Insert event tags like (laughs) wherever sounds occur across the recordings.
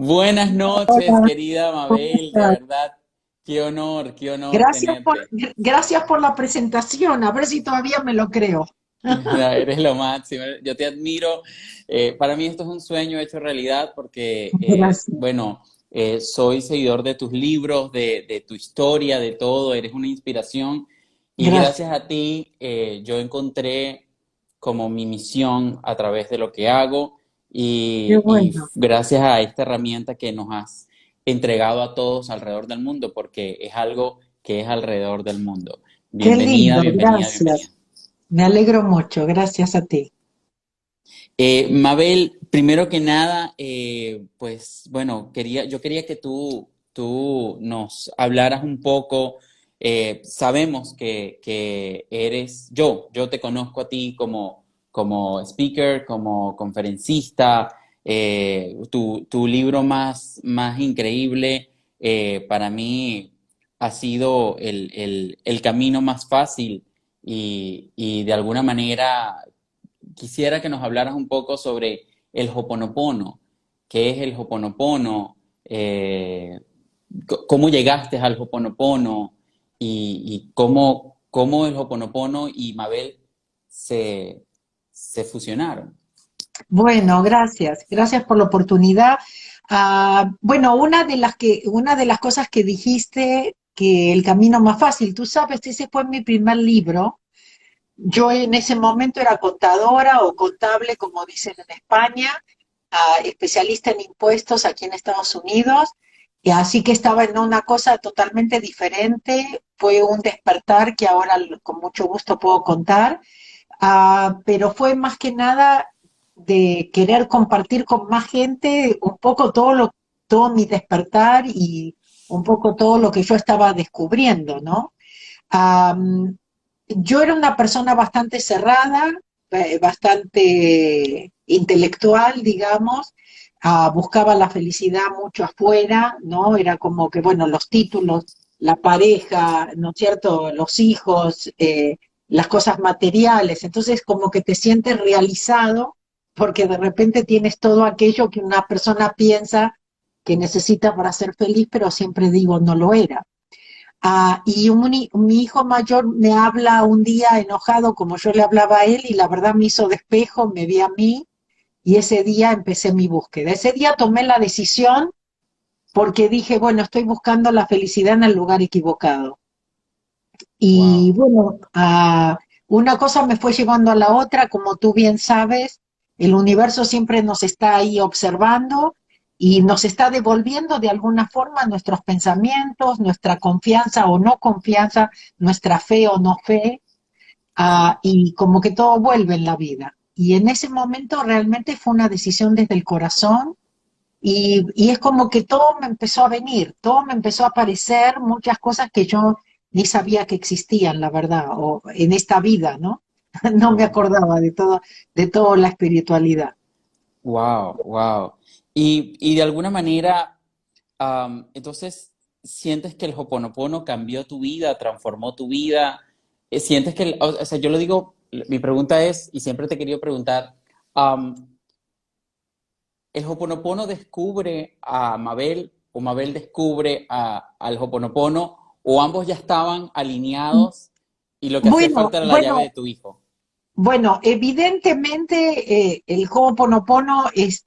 Buenas noches, querida Mabel, de verdad. Qué honor, qué honor. Gracias por, gracias por la presentación, a ver si todavía me lo creo. (laughs) Eres lo máximo, yo te admiro. Eh, para mí esto es un sueño hecho realidad porque, eh, bueno, eh, soy seguidor de tus libros, de, tu historia, de todo, eres una inspiración. Y gracias, a ti yo encontré como mi misión a través de lo que hago y, gracias a esta herramienta que nos has entregado a todos alrededor del mundo, porque es algo que es alrededor del mundo. Bienvenida, bienvenida, gracias. Me alegro mucho, gracias a ti. Eh, Mabel, primero que nada, eh, pues bueno, quería, yo quería que tú, tú nos hablaras un poco. Eh, sabemos que, que, eres yo, yo te conozco a ti como, como speaker, como conferencista. Eh, tu, libro más, más increíble eh, para mí ha sido el, camino más fácil y, de alguna manera quisiera que nos hablaras un poco sobre el Hoponopono. ¿Qué es el Hoponopono? Eh, ¿Cómo llegaste al Hoponopono? Y, y cómo, cómo el Hoponopono y Mabel se, se fusionaron. Bueno, gracias. Gracias por la oportunidad. Ah, bueno, una de, las que, una de las cosas que dijiste, que el camino más fácil, tú sabes, ese fue mi primer libro. Yo en ese momento era contadora o contable, como dicen en España, ah, especialista en impuestos aquí en Estados Unidos, y así que estaba en una cosa totalmente diferente. Fue un despertar que ahora con mucho gusto puedo contar. Ah, pero fue más que nada de querer compartir con más gente un poco todo lo todo mi despertar y un poco todo lo que yo estaba descubriendo, ¿no? yo era una persona bastante cerrada, eh, bastante intelectual, digamos, ah, buscaba la felicidad mucho afuera, ¿no? Era como que, bueno, los títulos, la pareja, ¿no es cierto?, los hijos, eh, las cosas materiales, entonces como que te sientes realizado porque de repente tienes todo aquello que una persona piensa que necesita para ser feliz, pero siempre digo no lo era. Ah, y mi hijo mayor me habla un día enojado como yo le hablaba a él y la verdad me hizo despejo, me vi a mí y ese día empecé mi búsqueda. Ese día tomé la decisión porque dije, bueno, estoy buscando la felicidad en el lugar equivocado. Y bueno, una cosa me fue llevando a la otra, como tú bien sabes, el universo siempre nos está ahí observando y nos está devolviendo de alguna forma nuestros pensamientos, nuestra confianza o no confianza, nuestra fe o no fe, y como que todo vuelve en la vida. Y en ese momento realmente fue una decisión desde el corazón y, y, es como que todo me empezó a venir, todo me empezó a aparecer, muchas cosas que yo ni sabía que existían, la verdad, o en esta vida, ¿no? (laughs) No me acordaba de todo, de toda la espiritualidad. Wow, wow. Y, y de alguna manera, entonces, ¿sientes que el Hoponopono cambió tu vida, transformó tu vida? Eh, ¿Sientes que, o sea, yo lo digo, mi pregunta es, y siempre te he querido preguntar, ¿el Hoponopono descubre a Mabel o Mabel descubre a, al Hoponopono o ambos ya estaban alineados y lo que hacía falta era la llave de tu hijo? Bueno, evidentemente eh, el Ho'oponopono es,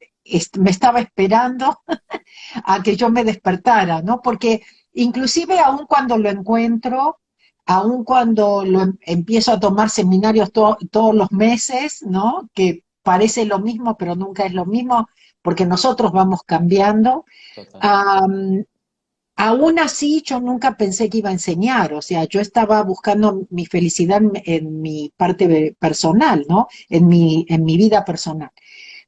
me estaba esperando (laughs) a que yo me despertara, ¿no? Porque inclusive aún cuando lo encuentro, aún cuando lo em, empiezo a tomar seminarios todos los meses, ¿no? Que parece lo mismo, pero nunca es lo mismo, porque nosotros vamos cambiando. Aún así, yo nunca pensé que iba a enseñar, o sea, yo estaba buscando mi felicidad en, mi parte personal, ¿no? En mi, en mi vida personal.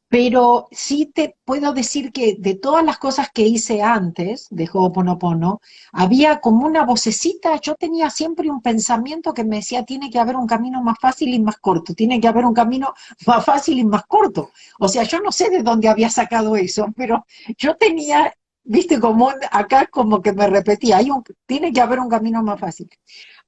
Pero sí te puedo decir que de todas las cosas que hice antes de Ho'oponopono, había como una vocecita, yo tenía siempre un pensamiento que me decía, tiene que haber un camino más fácil y más corto, tiene que haber un camino más fácil y más corto. O sea, yo no sé de dónde había sacado eso, pero yo tenía viste, como acá como que me repetía, hay un, tiene que haber un camino más fácil.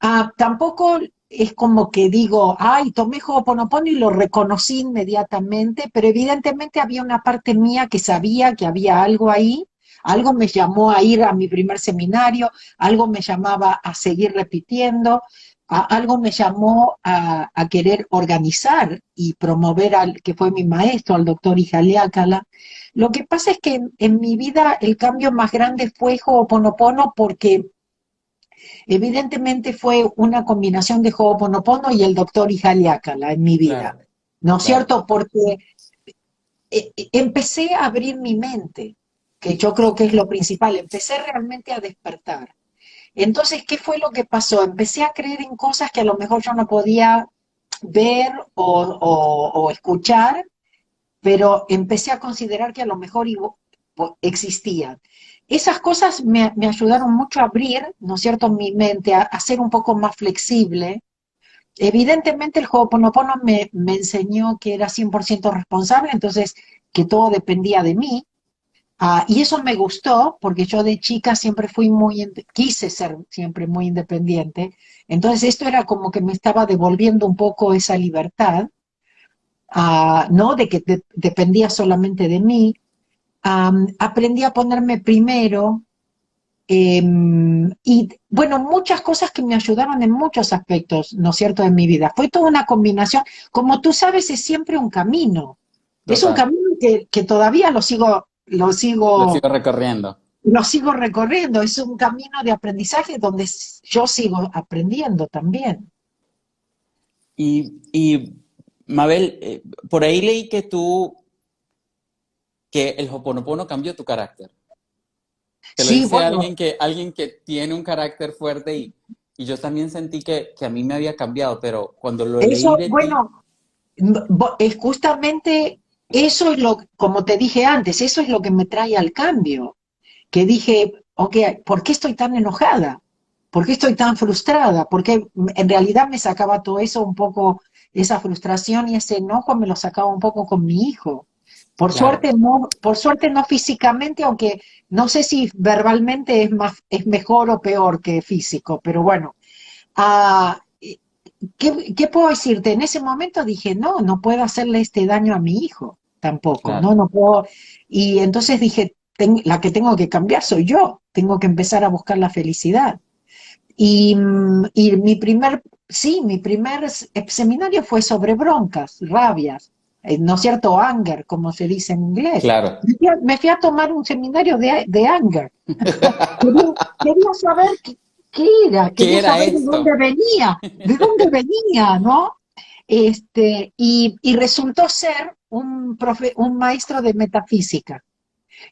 Ah, tampoco es como que digo, ay, tomé Ho'oponopono y lo reconocí inmediatamente, pero evidentemente había una parte mía que sabía que había algo ahí, algo me llamó a ir a mi primer seminario, algo me llamaba a seguir repitiendo, algo me llamó a, querer organizar y promover al que fue mi maestro, al doctor Ijaliácala. Lo que pasa es que en, mi vida el cambio más grande fue Ho'oponopono porque evidentemente fue una combinación de Ho'oponopono y el doctor Ijaliácala en mi vida. ¿No es cierto? Porque eh, eh, empecé a abrir mi mente, que yo creo que es lo principal, empecé realmente a despertar. Entonces, ¿qué fue lo que pasó? Empecé a creer en cosas que a lo mejor yo no podía ver o, escuchar, pero empecé a considerar que a lo mejor existían. Esas cosas me, ayudaron mucho a abrir, ¿no es cierto?, mi mente, a, ser un poco más flexible. Evidentemente el Ho'oponopono me, me enseñó que era 100% responsable, entonces que todo dependía de mí, Ah, y eso me gustó porque yo de chica siempre fui muy, quise ser siempre muy independiente. Entonces esto era como que me estaba devolviendo un poco esa libertad, ah, ¿no? De que dependía solamente de mí. aprendí a ponerme primero. Em, y bueno, muchas cosas que me ayudaron en muchos aspectos, ¿no es cierto?, de mi vida. Fue toda una combinación. Como tú sabes, es siempre un camino. Es un camino que, que todavía lo sigo lo sigo, recorriendo. Lo sigo recorriendo, es un camino de aprendizaje donde yo sigo aprendiendo también. Y, Mabel, eh, por ahí leí que tú, que el Hoponopono cambió tu carácter. Que lo dice alguien, que, alguien que tiene un carácter fuerte y, yo también sentí que, a mí me había cambiado, pero cuando lo Eso, bueno, es justamente eso es lo, como te dije antes, eso es lo que me trae al cambio. Que dije, ok, ¿por qué estoy tan enojada? ¿Por qué estoy tan frustrada? Porque en realidad me sacaba todo eso un poco, esa frustración y ese enojo me lo sacaba un poco con mi hijo. Por suerte no, por suerte no físicamente, aunque no sé si verbalmente es más, es mejor o peor que físico, pero bueno. Ah, ¿qué, ¿qué, puedo decirte? En ese momento dije, no, no puedo hacerle este daño a mi hijo tampoco, ¿no? No puedo. Y entonces dije, la que tengo que cambiar soy yo, tengo que empezar a buscar la felicidad. Y, y mi primer, sí, mi primer seminario fue sobre broncas, rabias, eh, ¿no es cierto? Anger, como se dice en inglés. Claro. Me fui a, tomar un seminario de, de anger. (laughs) quería, saber qué, era, quería saber de dónde venía, de dónde (laughs) venía, ¿no? Este, y, y resultó ser un, profe, un maestro de metafísica.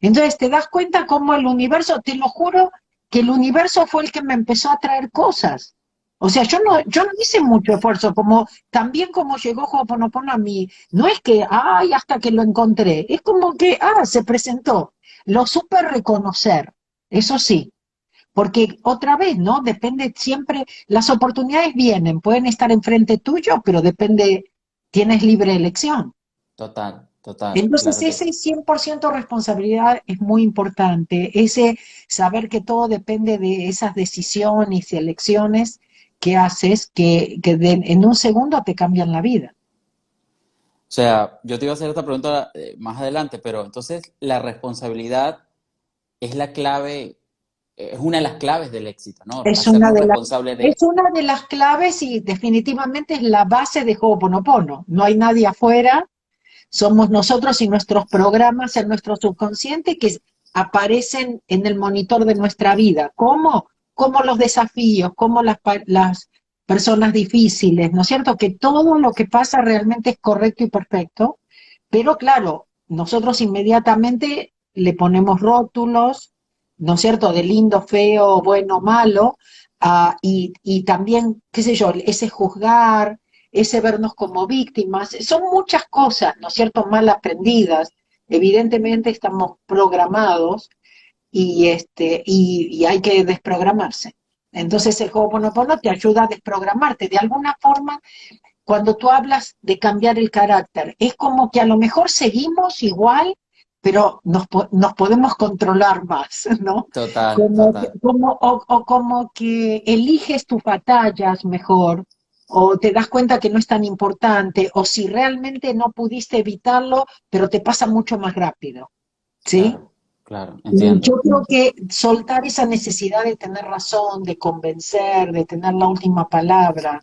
Entonces te das cuenta cómo el universo, te lo juro, que el universo fue el que me empezó a traer cosas. O sea, yo no, yo no hice mucho esfuerzo, como también como llegó Ho'oponopono a mí, no es que, ay, hasta que lo encontré, es como que, ah, se presentó. Lo supe reconocer, eso sí, porque otra vez, ¿no? Depende siempre, las oportunidades vienen, pueden estar enfrente tuyo, pero depende, tienes libre elección. Total, total. Entonces ese 100% responsabilidad es muy importante, ese saber que todo depende de esas decisiones y elecciones que haces que, en un segundo te cambian la vida. O sea, yo te iba a hacer esta pregunta eh, más adelante, pero entonces la responsabilidad es la clave, es una de las claves del éxito, ¿no? Es, una de, es una de las claves y definitivamente es la base de Ho'oponopono. No hay nadie afuera somos nosotros y nuestros programas en nuestro subconsciente que aparecen en el monitor de nuestra vida. ¿Cómo? Como los desafíos, como las, las personas difíciles, ¿no es cierto? Que todo lo que pasa realmente es correcto y perfecto, pero claro, nosotros inmediatamente le ponemos rótulos, ¿no es cierto?, de lindo, feo, bueno, malo, ah, y, y, también, qué sé yo, ese juzgar, ese vernos como víctimas, son muchas cosas, ¿no es cierto?, mal aprendidas. Evidentemente estamos programados y, este, y, hay que desprogramarse. Entonces el Ho'oponopono te ayuda a desprogramarte. De alguna forma, cuando tú hablas de cambiar el carácter, es como que a lo mejor seguimos igual, pero nos, nos podemos controlar más, ¿no? Total. Como, Como, o, o, como que eliges tus batallas mejor, o te das cuenta que no es tan importante, o si realmente no pudiste evitarlo, pero te pasa mucho más rápido. ¿Sí? Claro, entiendo. Yo creo que soltar esa necesidad de tener razón, de convencer, de tener la última palabra.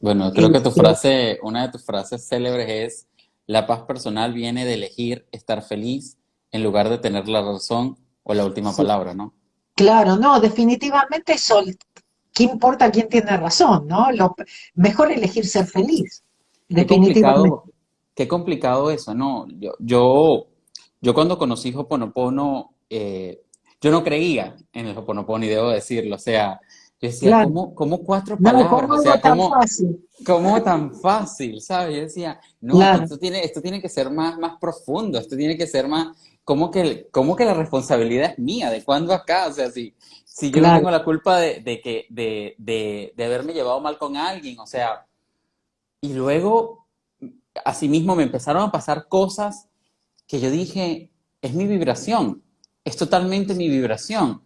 Bueno, creo que tu frase, una de tus frases célebres es, la paz personal viene de elegir estar feliz en lugar de tener la razón o la última palabra, ¿no? Claro, no, definitivamente sol, ¿qué importa quién tiene razón, no? Lo, mejor elegir ser feliz. Definitivamente. Qué complicado, qué complicado eso, ¿no? Yo, yo yo cuando conocí Hoponopono, eh, yo no creía en el Hoponopono y debo decirlo, o sea, yo decía, ¿cómo, cuatro palabras? ¿cómo o sea, tan fácil? ¿cómo tan fácil? ¿Sabes? Yo decía, no, esto, tiene, esto tiene que ser más, más profundo, esto tiene que ser más, ¿cómo que, cómo que la responsabilidad es mía? ¿De cuándo acá? O sea, si, si yo no tengo la culpa de, de que, de, de, de haberme llevado mal con alguien, o sea, y luego, asimismo, me empezaron a pasar cosas que yo dije, es mi vibración, es totalmente mi vibración,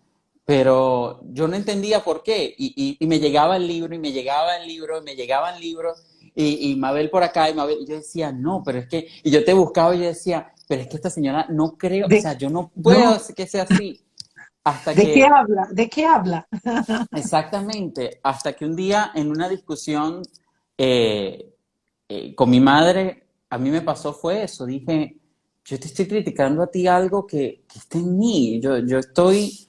pero yo no entendía por qué, y, y, me llegaba el libro, y me llegaba el libro, y me llegaban libros, y, y, Mabel por acá, y Mabel, y yo decía, no, pero es que, y yo te buscaba y yo decía, pero es que esta señora no creo, o sea, yo no puedo que sea así. Hasta ¿De qué habla? ¿De qué habla? (laughs) exactamente, hasta que un día en una discusión eh, eh, con mi madre, a mí me pasó fue eso, dije, yo te estoy criticando a ti algo que, que está en mí. Yo, yo estoy,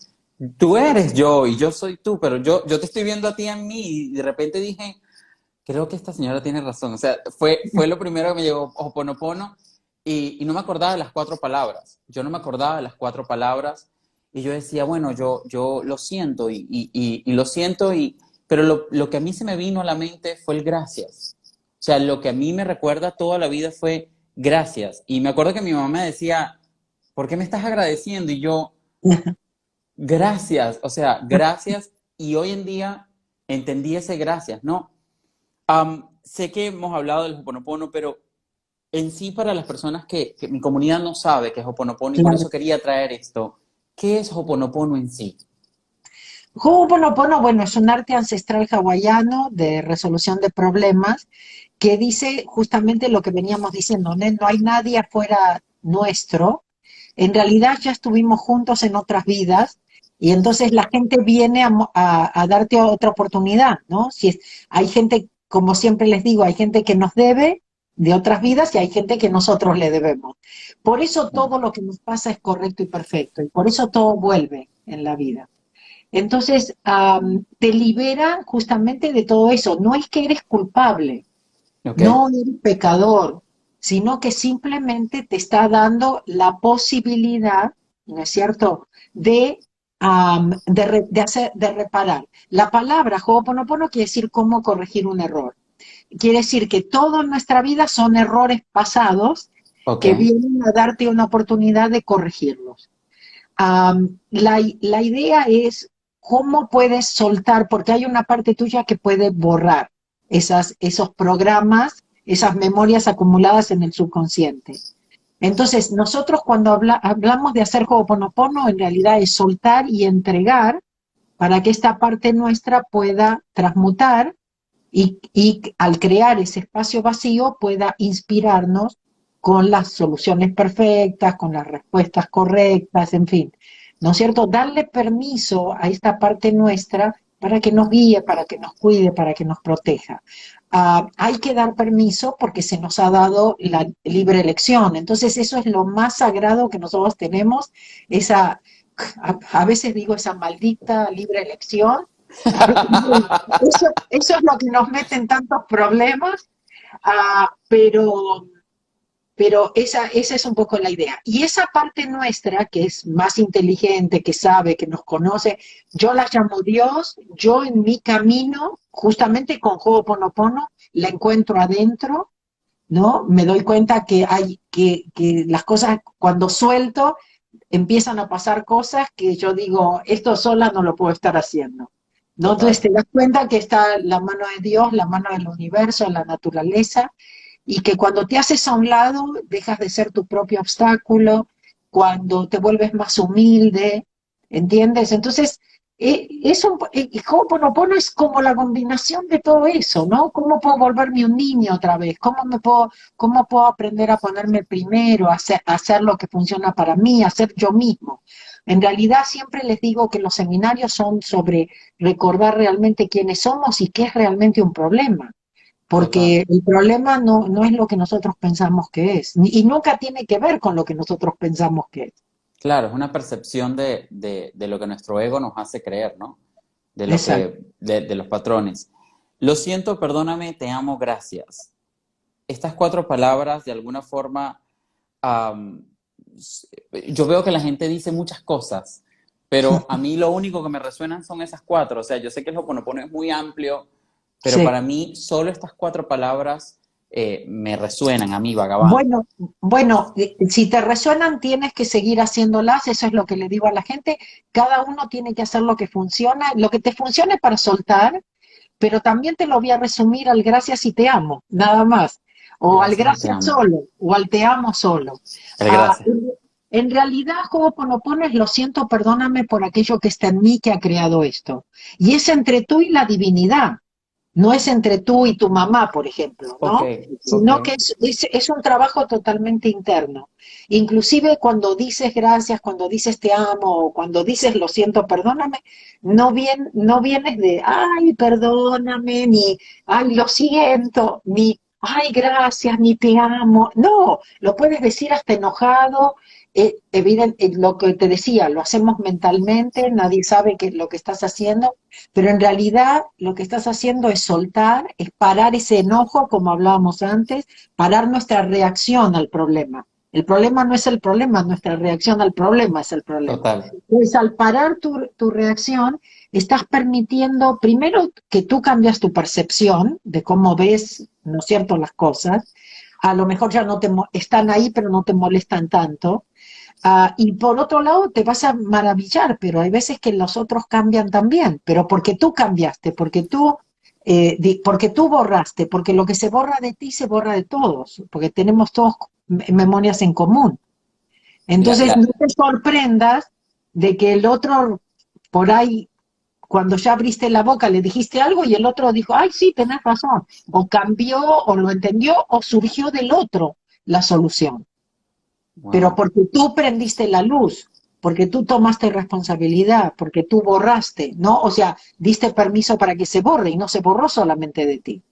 tú eres yo y yo soy tú, pero yo, yo te estoy viendo a ti en mí y de repente dije, creo que esta señora tiene razón. O sea, fue, fue lo primero que me llegó Hoponopono y, y no me acordaba de las cuatro palabras. Yo no me acordaba de las cuatro palabras y yo decía, bueno, yo, yo lo siento y, y, y lo siento, y, pero lo, lo que a mí se me vino a la mente fue el gracias. O sea, lo que a mí me recuerda toda la vida fue gracias. Y me acuerdo que mi mamá me decía, ¿por qué me estás agradeciendo? Y yo, (laughs) gracias, o sea, gracias. Y hoy en día entendí ese gracias, ¿no? sé que hemos hablado del Hoponopono, pero en sí para las personas que, mi comunidad no sabe qué es Hoponopono y por eso quería traer esto, ¿qué es Hoponopono en sí? Ho'oponopono, bueno, es un arte ancestral hawaiano de resolución de problemas que dice justamente lo que veníamos diciendo, no hay nadie afuera nuestro, en realidad ya estuvimos juntos en otras vidas y entonces la gente viene a, darte otra oportunidad, ¿no? Si es, hay gente, como siempre les digo, hay gente que nos debe de otras vidas y hay gente que nosotros le debemos. Por eso todo lo que nos pasa es correcto y perfecto y por eso todo vuelve en la vida. Entonces, te libera justamente de todo eso. No es que eres culpable, no eres pecador, sino que simplemente te está dando la posibilidad, ¿no es cierto?, de, de, hacer, de reparar. La palabra Ho'oponopono quiere decir cómo corregir un error. Quiere decir que todo en nuestra vida son errores pasados que vienen a darte una oportunidad de corregirlos. la, la idea es ¿cómo puedes soltar? Porque hay una parte tuya que puede borrar esas, esos programas, esas memorias acumuladas en el subconsciente. Entonces, nosotros cuando hablamos de hacer Ho'oponopono, en realidad es soltar y entregar para que esta parte nuestra pueda transmutar y, y al crear ese espacio vacío pueda inspirarnos con las soluciones perfectas, con las respuestas correctas, en fin. ¿no es cierto? Darle permiso a esta parte nuestra para que nos guíe, para que nos cuide, para que nos proteja. Ah, hay que dar permiso porque se nos ha dado la libre elección. Entonces eso es lo más sagrado que nosotros tenemos, esa, a, veces digo esa maldita libre elección. (laughs) Eso, es lo que nos mete en tantos problemas, ah, pero pero esa, esa es un poco la idea. Y esa parte nuestra, que es más inteligente, que sabe, que nos conoce, yo la llamo Dios, yo en mi camino, justamente con Ho'oponopono, la encuentro adentro, ¿no? Me doy cuenta que hay, que, que las cosas, cuando suelto, empiezan a pasar cosas que yo digo, esto sola no lo puedo estar haciendo. ¿no? Entonces te das cuenta que está la mano de Dios, la mano del universo, la naturaleza, y que cuando te haces a un lado dejas de ser tu propio obstáculo, cuando te vuelves más humilde, ¿entiendes? Entonces, eh, es un, eh, Ho'oponopono es como la combinación de todo eso, ¿no? ¿Cómo puedo volverme un niño otra vez? ¿Cómo, me puedo, cómo puedo aprender a ponerme primero, a hacer, hacer lo que funciona para mí, a hacer yo mismo? En realidad siempre les digo que los seminarios son sobre recordar realmente quiénes somos y qué es realmente un problema. Porque el problema no, no es lo que nosotros pensamos que es, y nunca tiene que ver con lo que nosotros pensamos que es. Claro, es una percepción de, de, lo que nuestro ego nos hace creer, ¿no? De, lo que, de, los patrones. Lo siento, perdóname, te amo, gracias. Estas cuatro palabras, de alguna forma, yo veo que la gente dice muchas cosas, pero a mí lo único que me resuenan son esas cuatro. O sea, yo sé que el Hoponopono es muy amplio, pero para mí solo estas cuatro palabras eh, me resuenan a mí, vagabundo. Bueno, bueno, eh, si te resuenan tienes que seguir haciéndolas, eso es lo que le digo a la gente. Cada uno tiene que hacer lo que funciona, lo que te funcione para soltar, pero también te lo voy a resumir al gracias y te amo, nada más. O al gracias solo, o al te amo solo. Ah, en realidad, Ho'oponopono es lo siento, perdóname por aquello que está en mí que ha creado esto. Y es entre tú y la divinidad. No es entre tú y tu mamá, por ejemplo, ¿no? Sino que es, es, un trabajo totalmente interno. Inclusive cuando dices gracias, cuando dices te amo, cuando dices lo siento, perdóname, no, bien, no vienes de, ay, perdóname, ni, ay, lo siento, ni, ay, gracias, ni te amo. No, lo puedes decir hasta enojado, eh, evidente, lo que te decía, lo hacemos mentalmente, nadie sabe qué es lo que estás haciendo, pero en realidad lo que estás haciendo es soltar, es parar ese enojo, como hablábamos antes, parar nuestra reacción al problema. El problema no es el problema, nuestra reacción al problema es el problema. Total. Pues al parar tu, tu reacción, estás permitiendo, primero, que tú cambias tu percepción de cómo ves, ¿no es cierto?, las cosas. A lo mejor ya no te están ahí, pero no te molestan tanto. Ah, y por otro lado, te vas a maravillar, pero hay veces que los otros cambian también, pero porque tú cambiaste, porque tú, eh, porque tú borraste, porque lo que se borra de ti se borra de todos, porque tenemos todos memorias en común. Entonces, no te sorprendas de que el otro, por ahí, cuando ya abriste la boca, le dijiste algo y el otro dijo, ay, sí, tenés razón, o cambió, o lo entendió, o surgió del otro la solución. Pero porque tú prendiste la luz, porque tú tomaste responsabilidad, porque tú borraste, ¿no? O sea, diste permiso para que se borre y no se borró solamente de ti.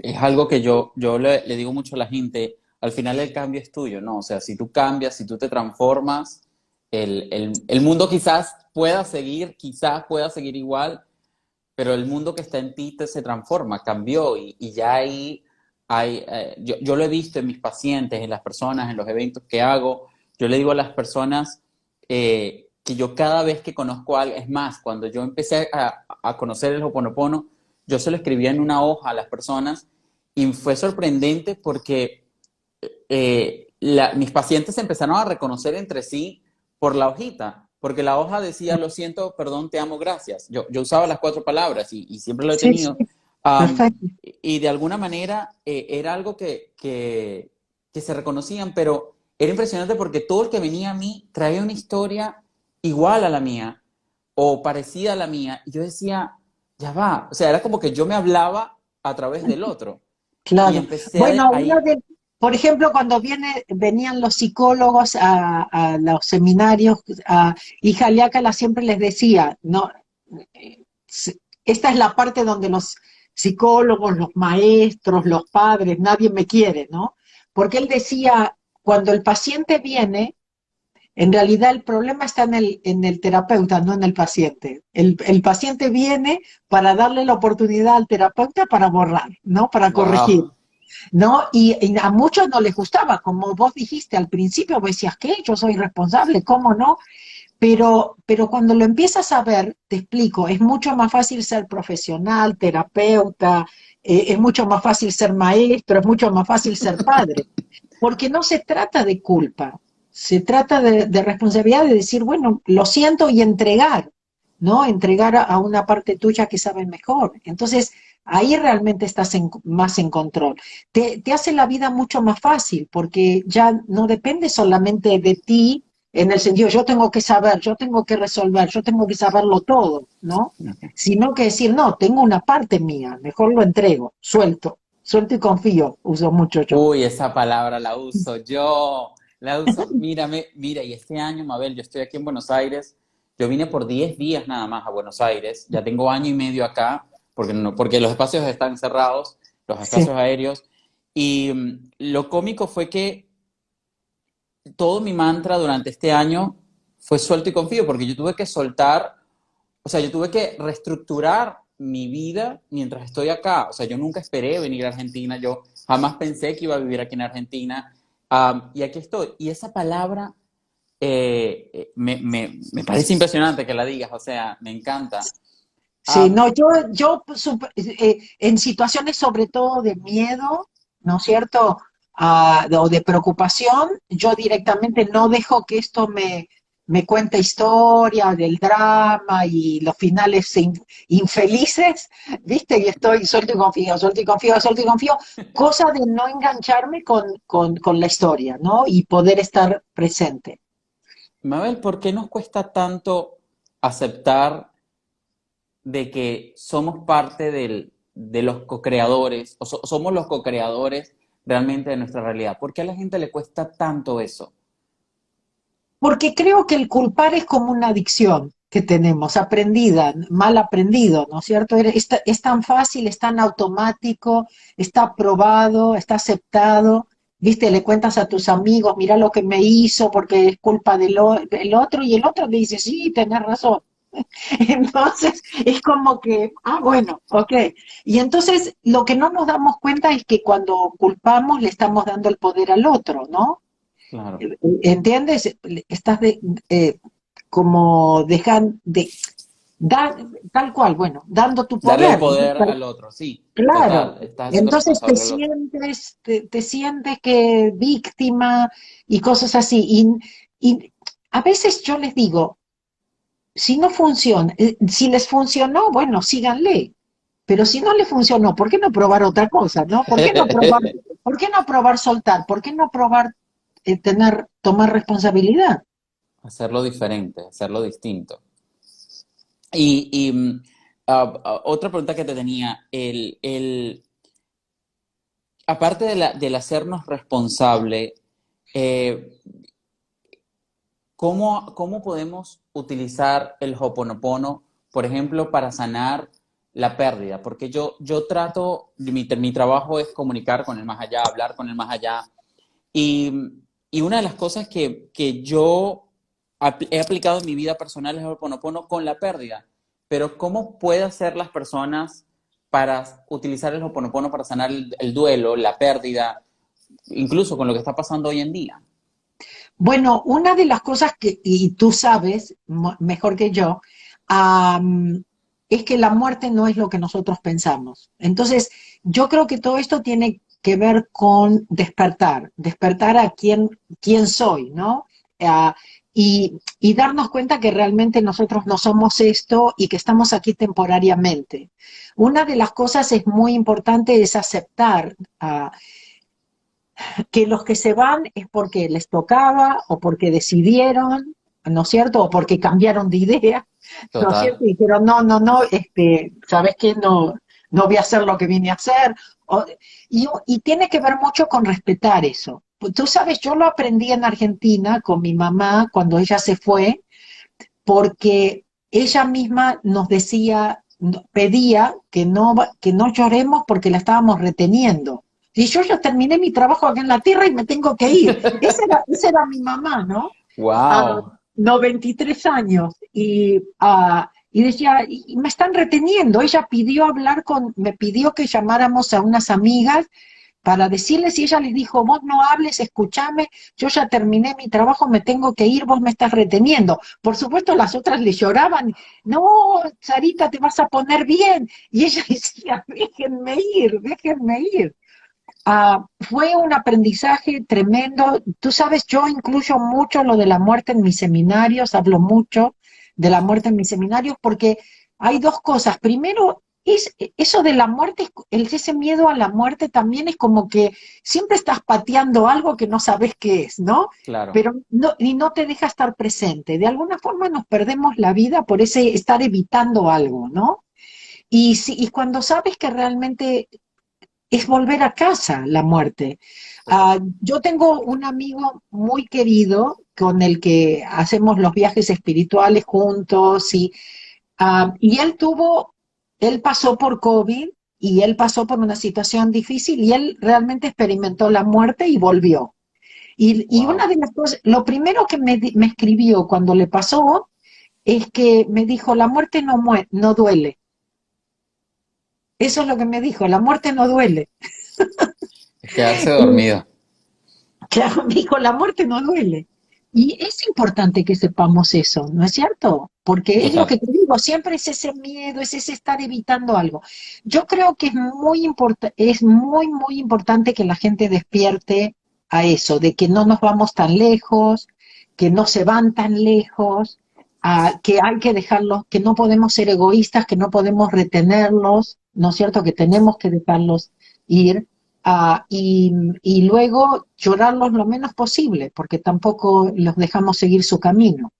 Es algo que yo, yo le, digo mucho a la gente, al final el cambio es tuyo, ¿no? O sea, si tú cambias, si tú te transformas, el, mundo quizás pueda seguir, quizás pueda seguir igual, pero el mundo que está en ti te se transforma, cambió y, y ya ahí eh, yo, lo he visto en mis pacientes, en las personas, en los eventos que hago. Yo le digo a las personas eh, que yo cada vez que conozco algo, es más, cuando yo empecé a, conocer el Hoponopono, yo se lo escribía en una hoja a las personas y fue sorprendente porque eh, mis pacientes empezaron a reconocer entre sí por la hojita, porque la hoja decía, lo siento, perdón, te amo, gracias. Yo, yo usaba las cuatro palabras y, siempre lo he tenido y de alguna manera eh, era algo que, que, se reconocían, pero era impresionante porque todo el que venía a mí traía una historia igual a la mía o parecida a la mía. Y yo decía, ya va, o sea, era como que yo me hablaba a través del otro. Claro. bueno, por ejemplo, cuando viene, venían los psicólogos a, los seminarios, a, y Jaliácala siempre les decía, no, eh, esta es la parte donde los psicólogos, los maestros, los padres, nadie me quiere, ¿no? Porque él decía, cuando el paciente viene, en realidad el problema está en el, en el terapeuta, no en el paciente. El, paciente viene para darle la oportunidad al terapeuta para borrar, ¿no? Para corregir. ¿No? Y, y, a muchos no les gustaba, como vos dijiste al principio, vos decías, ¿qué? Yo soy responsable, ¿cómo no? Pero, pero cuando lo empiezas a ver, te explico, es mucho más fácil ser profesional, terapeuta, eh, es mucho más fácil ser maestro, es mucho más fácil ser padre, porque no se trata de culpa, se trata de, responsabilidad de decir, bueno, lo siento y entregar, ¿no? Entregar a, una parte tuya que sabe mejor. Entonces, ahí realmente estás más en control. Te, te hace la vida mucho más fácil porque ya no depende solamente de ti en el sentido, yo tengo que saber, yo tengo que resolver, yo tengo que saberlo todo, ¿no? Sino que decir, no, tengo una parte mía, mejor lo entrego, suelto, suelto y confío, uso mucho yo. Uy, esa palabra la uso yo, la uso, mírame, mira, y este año, Mabel, yo estoy aquí en Buenos Aires, yo vine por 10 días nada más a Buenos Aires, ya tengo año y medio acá, porque, no, porque los espacios están cerrados, los espacios aéreos, y mm, lo cómico fue que todo mi mantra durante este año fue suelto y confío, porque yo tuve que soltar, o sea, yo tuve que reestructurar mi vida mientras estoy acá. O sea, yo nunca esperé venir a Argentina, yo jamás pensé que iba a vivir aquí en Argentina. y aquí estoy. Y esa palabra eh, eh, me, parece impresionante que la digas, o sea, me encanta. Sí, no, yo, yo eh, en situaciones sobre todo de miedo, ¿no es cierto? O de preocupación, yo directamente no dejo que esto me, me cuente historia del drama y los finales infelices, ¿viste? Y estoy suelto y confío, suelto y confío, suelto y confío, cosa de no engancharme con, con, con la historia, ¿no? Y poder estar presente. Mabel, ¿por qué nos cuesta tanto aceptar de que somos parte del, de los co-creadores, o somos los co-creadores realmente de nuestra realidad. ¿Por qué a la gente le cuesta tanto eso? Porque creo que el culpar es como una adicción que tenemos, aprendida, mal aprendido, ¿no es cierto? Es, tan fácil, es tan automático, está probado, está aceptado, viste, le cuentas a tus amigos, mira lo que me hizo porque es culpa del, otro, y el otro le dice, sí, tenés razón. (laughs) Entonces, es como que, ah, bueno, ok. Y entonces lo que no nos damos cuenta es que cuando culpamos le estamos dando el poder al otro, ¿no? Claro. Eh, ¿Entiendes? Estás de, eh, como dejando de dar, tal cual, bueno, dando tu poder. Darle poder al otro, sí. Claro. Entonces te sientes, te, sientes que víctima y cosas así. Y, y a veces yo les digo, si no funciona, eh, si les funcionó, bueno, síganle. Pero si no le funcionó, ¿por qué no probar otra cosa, no? ¿Por qué no probar, ¿por qué no probar soltar? ¿Por qué no probar eh, tener, tomar responsabilidad? Hacerlo diferente, hacerlo distinto. Y, mm, ah, ah, otra pregunta que te tenía, el, el aparte de la, del hacernos responsable, eh, ¿cómo, ¿cómo podemos utilizar el Hoponopono, por ejemplo, para sanar la pérdida? Porque yo, yo trato, mi, mi trabajo es comunicar con el más allá, hablar con el más allá. Y, y una de las cosas que, que yo he aplicado en mi vida personal es el Hoponopono con la pérdida. Pero ¿cómo pueden hacer las personas para utilizar el Hoponopono para sanar el, el duelo, la pérdida, incluso con lo que está pasando hoy en día? Bueno, una de las cosas que, y tú sabes mejor que yo, es que la muerte no es lo que nosotros pensamos. Entonces, yo creo que todo esto tiene que ver con despertar, despertar a quién, quién soy, ¿no? y, y, darnos cuenta que realmente nosotros no somos esto y que estamos aquí temporariamente. Una de las cosas es muy importante es aceptar que los que se van es porque les tocaba o porque decidieron, ¿no es cierto? O porque cambiaron de idea, ¿no es cierto? Y dijeron, no, no, no, este, ¿sabes qué? No, no voy a hacer lo que vine a hacer. y, y tiene que ver mucho con respetar eso. Tú sabes, yo lo aprendí en Argentina con mi mamá cuando ella se fue, porque ella misma nos decía, pedía que no, que no lloremos porque la estábamos reteniendo. Y yo ya terminé mi trabajo acá en la tierra y me tengo que ir. (laughs) Esa era, esa era mi mamá, ¿no? Wow. 93 años. Y, ah, y decía, y me están reteniendo. Ella pidió hablar con, me pidió que llamáramos a unas amigas para decirles, y ella les dijo, vos no hables, escúchame, yo ya terminé mi trabajo, me tengo que ir, vos me estás reteniendo. Por supuesto, las otras le lloraban, no, Sarita, te vas a poner bien. Y ella (laughs) decía, déjenme ir, déjenme ir. Ah, fue un aprendizaje tremendo. Tú sabes, yo incluyo mucho lo de la muerte en mis seminarios, hablo mucho de la muerte en mis seminarios porque hay dos cosas. Primero, es, eso de la muerte, ese miedo a la muerte también es como que siempre estás pateando algo que no sabes qué es, ¿no? Claro. Pero no, y no te deja estar presente. De alguna forma nos perdemos la vida por ese estar evitando algo, ¿no? Y, si, y cuando sabes que realmente es volver a casa la muerte. Uh, yo tengo un amigo muy querido con el que hacemos los viajes espirituales juntos y, uh, y él tuvo él pasó por COVID y él pasó por una situación difícil y él realmente experimentó la muerte y volvió. Y, y una de las cosas, lo primero que me, me, escribió cuando le pasó es que me dijo, la muerte no, no duele. Eso es lo que me dijo, la muerte no duele. Quedarse dormido. (laughs) Claro, me dijo, la muerte no duele. Y es importante que sepamos eso, ¿no es cierto? Porque es lo que te digo, siempre es ese miedo, es ese estar evitando algo. Yo creo que es muy, es muy, muy importante que la gente despierte a eso, de que no nos vamos tan lejos, que no se van tan lejos, a, que hay que dejarlos, que no podemos ser egoístas, que no podemos retenerlos, ¿no es cierto? Que tenemos que dejarlos ir Uh, y, y, luego llorarlos lo menos posible, porque tampoco los dejamos seguir su camino,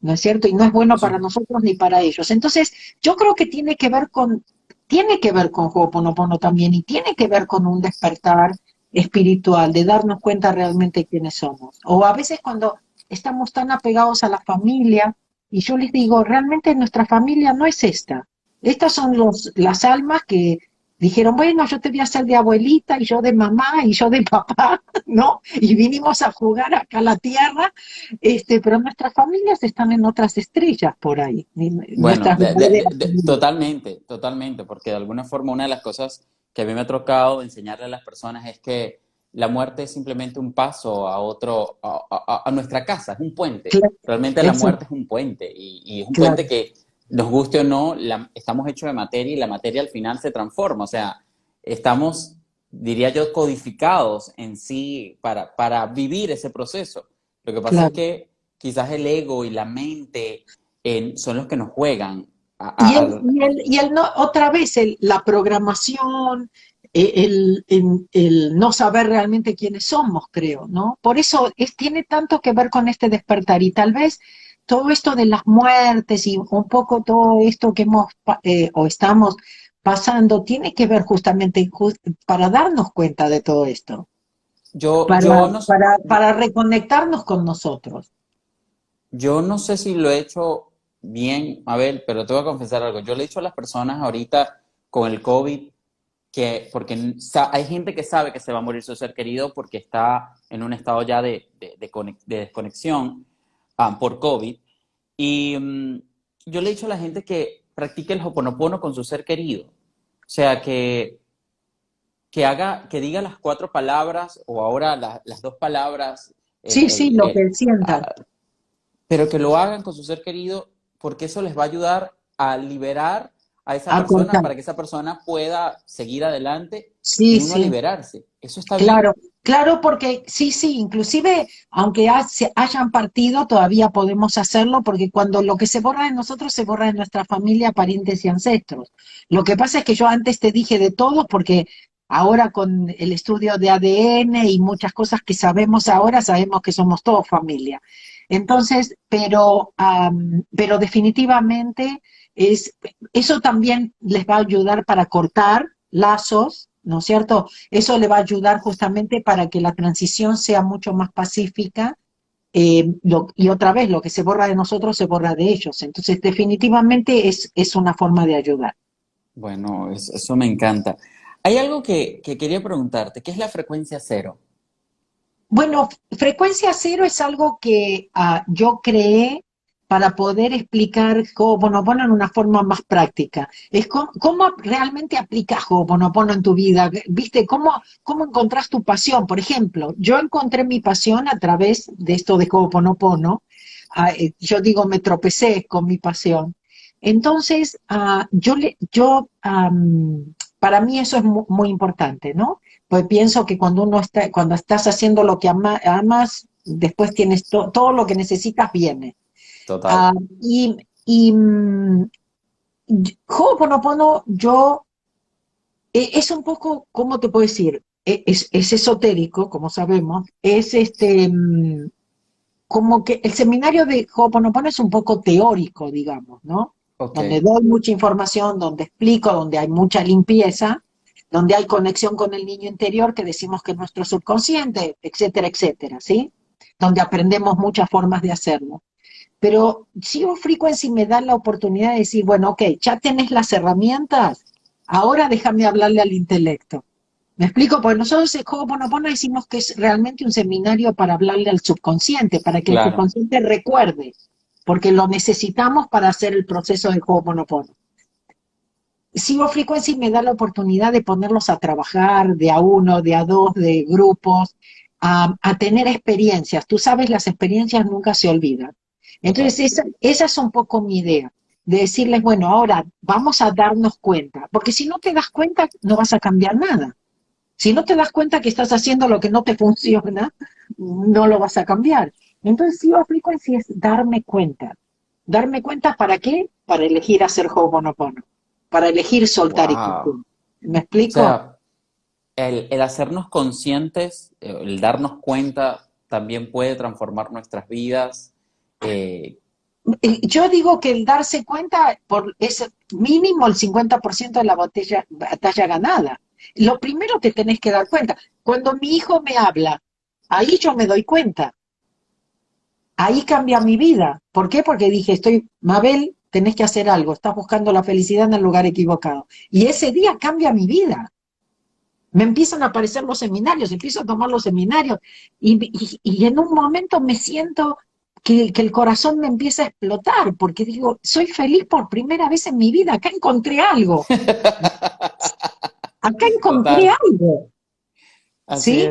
¿no es cierto? Y no es bueno para nosotros ni para ellos. Entonces, yo creo que tiene que ver con, tiene que ver con Ho'oponopono también, y tiene que ver con un despertar espiritual, de darnos cuenta realmente quiénes somos. O a veces cuando estamos tan apegados a la familia, y yo les digo, realmente nuestra familia no es esta. Estas son los, las almas que dijeron, bueno, yo te voy a hacer de abuelita y yo de mamá y yo de (laughs) papá, ¿no? Y vinimos a jugar acá a la tierra, este, pero nuestras familias están en otras estrellas por ahí. Bueno, de, de, de, totalmente, totalmente, porque de alguna forma una de las cosas que a mí me ha tocado enseñarle a las personas es que la muerte es simplemente un paso a otro, a, a, a nuestra casa, es un puente. Claro. Realmente la muerte es un puente y, y es un claro. puente que nos guste o no, la, estamos hechos de materia y la materia al final se transforma. O sea, estamos, diría yo, codificados en sí para, para vivir ese proceso. Lo que pasa claro. es que quizás el ego y la mente eh, son los que nos juegan. A, a... Y, el, y, el, y el no, otra vez, el, la programación, eh, el, el, el, no saber realmente quiénes somos, creo, ¿no? Por eso es, tiene tanto que ver con este despertar y tal vez todo esto de las muertes y un poco todo esto que hemos eh, o estamos pasando tiene que ver justamente just, para darnos cuenta de todo esto. Yo, para, yo no, para, para reconectarnos con nosotros. Yo no sé si lo he hecho bien, Abel, pero te voy a confesar algo. Yo le he dicho a las personas ahorita con el COVID que, porque hay gente que sabe que se va a morir su ser querido porque está en un estado ya de, de, de, de desconexión um, por COVID. Y um, yo le he dicho a la gente que practique el Hoponopono con su ser querido. O sea, que, que haga, que diga las cuatro palabras o ahora la, las dos palabras. Sí, el, sí, el, lo que sientan. Uh, pero que lo hagan con su ser querido porque eso les va a ayudar a liberar a esa a persona para que esa persona pueda seguir adelante sí, y uno sí. liberarse. Eso está claro, bien. Claro, porque sí, sí, inclusive aunque se hayan partido, todavía podemos hacerlo porque cuando lo que se borra de nosotros se borra de nuestra familia, parientes y ancestros. Lo que pasa es que yo antes te dije de todos porque ahora con el estudio de ADN y muchas cosas que sabemos ahora, sabemos que somos todos familia. Entonces, pero, um, pero definitivamente es, eso también les va a ayudar para cortar lazos, ¿no es cierto? Eso le va a ayudar justamente para que la transición sea mucho más pacífica. Eh, lo, y otra vez, lo que se borra de nosotros se borra de ellos. Entonces, definitivamente es, es una forma de ayudar. Bueno, eso, eso me encanta. Hay algo que, que, quería preguntarte, ¿qué es la frecuencia cero? Bueno, frecuencia cero es algo que uh, yo creé para poder explicar Ho'oponopono en una forma más práctica. Es cómo, cómo realmente aplicas Ho'oponopono en tu vida, ¿viste? ¿Cómo, ¿Cómo encontrás tu pasión? Por ejemplo, yo encontré mi pasión a través de esto de Ho'oponopono. Uh, yo digo, me tropecé con mi pasión. Entonces, uh, yo, yo para mí eso es muy, importante, ¿no? Pues pienso que cuando uno está, cuando estás haciendo lo que ama, amas, después tienes to, todo lo que necesitas viene. Total. Uh, y, y, Ho'oponopono, yo, e, es un poco, ¿cómo te puedo decir? E, es, es, esotérico, como sabemos, es este, mm, como que el seminario de Ho'oponopono es un poco teórico, digamos, ¿no? Donde doy mucha información, donde explico, donde hay mucha limpieza, donde hay conexión con el niño interior, que decimos que es nuestro subconsciente, etcétera, etcétera, ¿sí? Donde aprendemos muchas formas de hacerlo. Pero Zero Frequency me da la oportunidad de decir, bueno, ok, ya tenés las herramientas, ahora déjame hablarle al intelecto. ¿Me explico? Porque nosotros en Ho'oponopono decimos que es realmente un seminario para hablarle al subconsciente, para que el subconsciente recuerde, porque lo necesitamos para hacer el proceso de Ho'oponopono. Sigo Frequency me da la oportunidad de ponerlos a trabajar de a uno, de a dos, de grupos, a, tener experiencias. Tú sabes, las experiencias nunca se olvidan. Entonces, esa, esa es un poco mi idea, de decirles, bueno, ahora vamos a darnos cuenta, porque si no te das cuenta, no vas a cambiar nada. Si no te das cuenta que estás haciendo lo que no te (laughs) funciona, no lo vas a cambiar. Entonces, Sigo Frequency es darme cuenta. ¿Darme cuenta para qué? Para elegir hacer Ho'oponopono para elegir soltar y ¿Me explico? O sea, el, hacernos conscientes, el darnos cuenta, también puede transformar nuestras vidas. Eh, yo digo que el darse cuenta por es mínimo el 50% de la botella, batalla ganada. Lo primero que tenés que dar cuenta, cuando mi hijo me habla, ahí yo me doy cuenta. Ahí cambia mi vida. ¿Por qué? Porque dije, estoy, Mabel, tenés que hacer algo, estás buscando la felicidad en el lugar equivocado. Y ese día cambia mi vida. Me empiezan a aparecer los seminarios, empiezo a tomar los seminarios y, en un momento me siento que, el corazón me empieza a explotar, porque digo, soy feliz por primera vez en mi vida, acá encontré algo. (laughs) acá encontré algo. ¿Sí?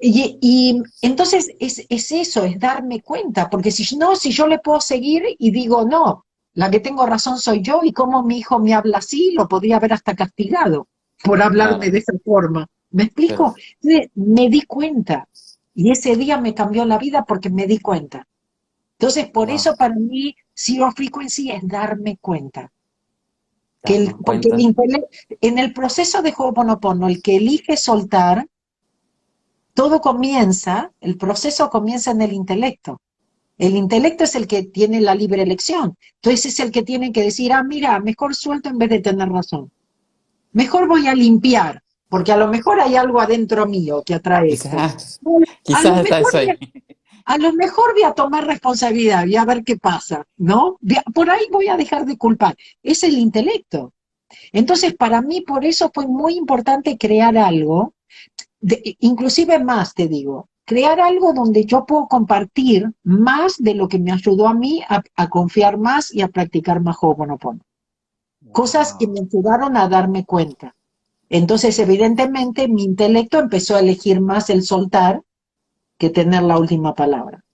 Y, entonces es, es, eso, es darme cuenta, porque si no, si yo le puedo seguir y digo, no, la que tengo razón soy yo y como mi hijo me habla así, lo podría haber hasta castigado por hablarme de esa forma. ¿Me explico? Me di cuenta y ese día me cambió la vida porque me di cuenta. Entonces, por eso para mí, Zero Frequency es darme cuenta. Que el, porque en el proceso de Ho'oponopono, el que elige soltar, todo comienza, el proceso comienza en el intelecto. El intelecto es el que tiene la libre elección. Entonces es el que tiene que decir, ah, mira, mejor suelto en vez de tener razón. Mejor voy a limpiar, porque a lo mejor hay algo adentro mío que atrae. Quizás, quizás está eso ahí. A, lo mejor voy a tomar responsabilidad y a ver qué pasa, ¿no? Por ahí voy a dejar de culpar. Es el intelecto. Entonces, para mí, por eso fue muy importante crear algo, inclusive más, te digo, crear algo donde yo puedo compartir más de lo que me ayudó a mí a, confiar más y a practicar más Ho'oponopono. Cosas que me ayudaron a darme cuenta. Entonces, evidentemente, mi intelecto empezó a elegir más el soltar que tener la última palabra.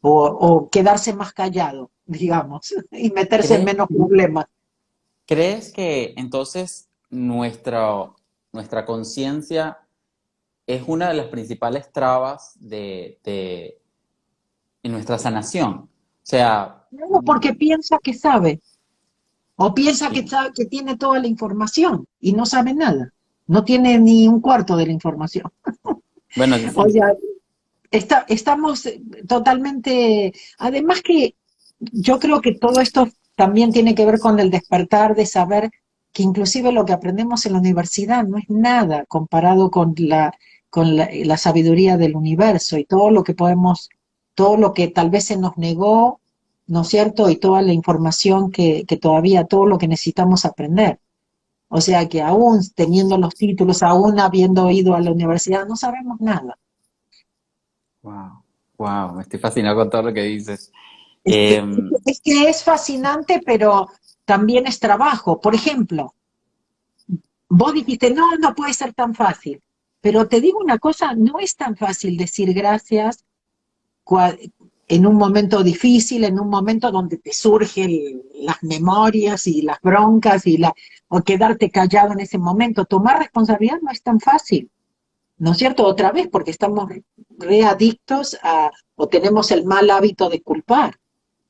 O, quedarse más callado, (laughs) digamos, y meterse en menos problemas. ¿Crees que entonces nuestra, nuestra conciencia es una de las principales trabas de, en nuestra sanación. O sea... No, porque piensa que sabe. O piensa que, sabe, que tiene toda la información y no sabe nada. No tiene ni un cuarto de la información. (laughs) Bueno, o sea, está, estamos totalmente... Además que yo creo que todo esto también tiene que ver con el despertar de saber que inclusive lo que aprendemos en la universidad no es nada comparado con la, con la, sabiduría del universo y todo lo que podemos, todo lo que tal vez se nos negó, ¿no es cierto? Y toda la información que, todavía, todo lo que necesitamos aprender. O sea que aún teniendo los títulos, aún habiendo ido a la universidad, no sabemos nada. Wow, wow, me estoy fascinado con todo lo que dices. Em, es que es fascinante, pero también es trabajo. Por ejemplo, vos dijiste, no, no puede ser tan fácil. Pero te digo una cosa, no es tan fácil decir gracias en un momento difícil, en un momento donde te surgen las memorias y las broncas y la, o quedarte callado en ese momento. Tomar responsabilidad no es tan fácil. ¿No es cierto? Otra vez, porque estamos readictos a, o tenemos el mal hábito de culpar,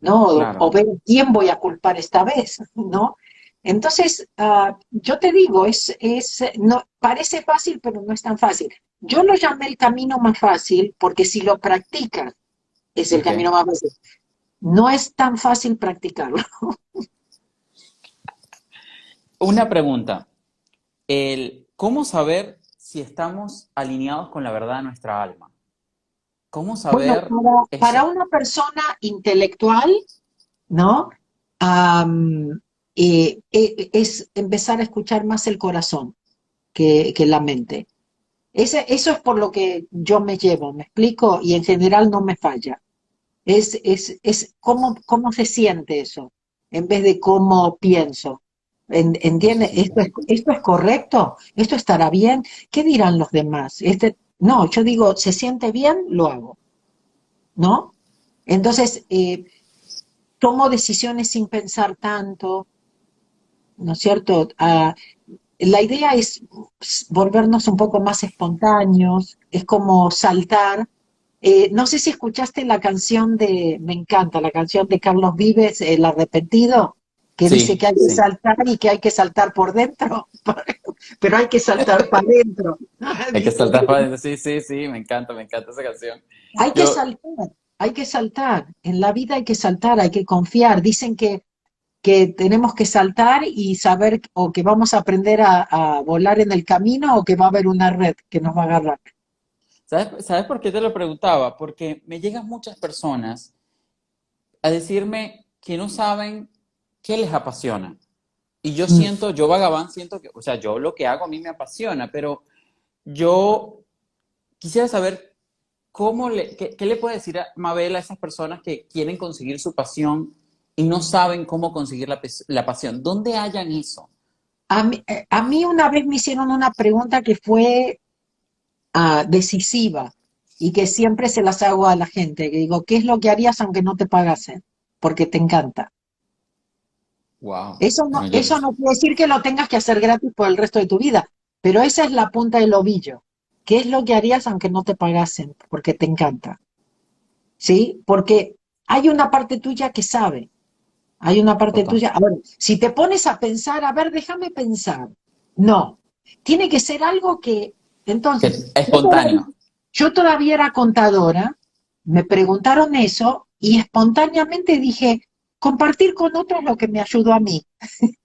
¿no? O, ver quién voy a culpar esta vez, ¿no? Entonces, uh, yo te digo, es, es, no, parece fácil, pero no es tan fácil. Yo lo llamé el camino más fácil porque si lo practicas, es el okay. camino más fácil. No es tan fácil practicarlo. Una pregunta. El, ¿Cómo saber si estamos alineados con la verdad de nuestra alma? ¿Cómo saber? Bueno, para, para, una persona intelectual, ¿no? Um, eh, eh, es empezar a escuchar más el corazón que, que la mente. Ese, eso es por lo que yo me llevo, ¿me explico? Y en general no me falla. Es, es, es cómo, cómo se siente eso, en vez de cómo pienso. ¿Entiendes? ¿Esto es, ¿Esto es correcto? ¿Esto estará bien? ¿Qué dirán los demás? Este, no, yo digo, ¿se siente bien? Lo hago. ¿No? Entonces, eh, tomo decisiones sin pensar tanto, ¿no es cierto? Uh, la idea es volvernos un poco más espontáneos, es como saltar. Eh, no sé si escuchaste la canción de, me encanta, la canción de Carlos Vives, El Arrepentido que sí, dice que hay que sí. saltar y que hay que saltar por dentro, (laughs) pero hay que saltar para adentro. Hay que saltar para adentro, sí, sí, sí, me encanta, me encanta esa canción. Hay Yo... que saltar, hay que saltar, en la vida hay que saltar, hay que confiar. Dicen que, que tenemos que saltar y saber o que vamos a aprender a, a, volar en el camino o que va a haber una red que nos va a agarrar. ¿Sabes, ¿Sabes por qué te lo preguntaba? Porque me llegan muchas personas a decirme que no saben qué les apasiona. Y yo siento, yo vagabán siento que, o sea, yo lo que hago a mí me apasiona, pero yo quisiera saber cómo le, qué, qué le puede decir a Mabel a esas personas que quieren conseguir su pasión y no saben cómo conseguir la, la pasión. ¿Dónde hayan eso? A mí, eh, a mí, una vez me hicieron una pregunta que fue uh, decisiva y que siempre se las hago a la gente, que digo, ¿qué es lo que harías aunque no te pagasen? Porque te encanta. Wow. Eso, no, eso no quiere decir que lo tengas que hacer gratis por el resto de tu vida, pero esa es la punta del ovillo. ¿Qué es lo que harías aunque no te pagasen? Porque te encanta. ¿Sí? Porque hay una parte tuya que sabe. Hay una parte Total. tuya. Ahora, si te pones a pensar, a ver, déjame pensar. No. Tiene que ser algo que. Entonces. Que espontáneo. Yo todavía era contadora, me preguntaron eso y espontáneamente dije, compartir con otros lo que me ayudó a mí. (laughs)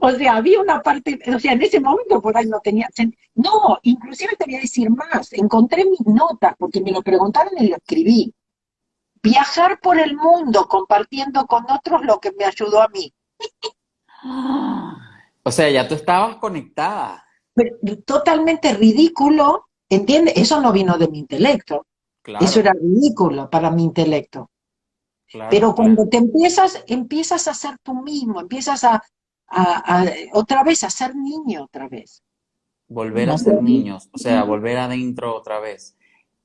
o sea, había una parte, o sea, en ese momento por ahí no tenía, no, inclusive te voy a decir más, encontré mis notas, porque me lo preguntaron y lo escribí. Viajar por el mundo compartiendo con otros lo que me ayudó a mí. o sea, ya tú estabas conectada. Pero, totalmente ridículo, ¿entiendes? Eso no vino de mi intelecto. Claro. Eso era ridículo para mi intelecto. Claro, Pero cuando claro. te empiezas, empiezas a ser tú mismo, empiezas a, a, a, otra vez a ser niño otra vez. Volver a ser niños, o sea, volver adentro otra vez.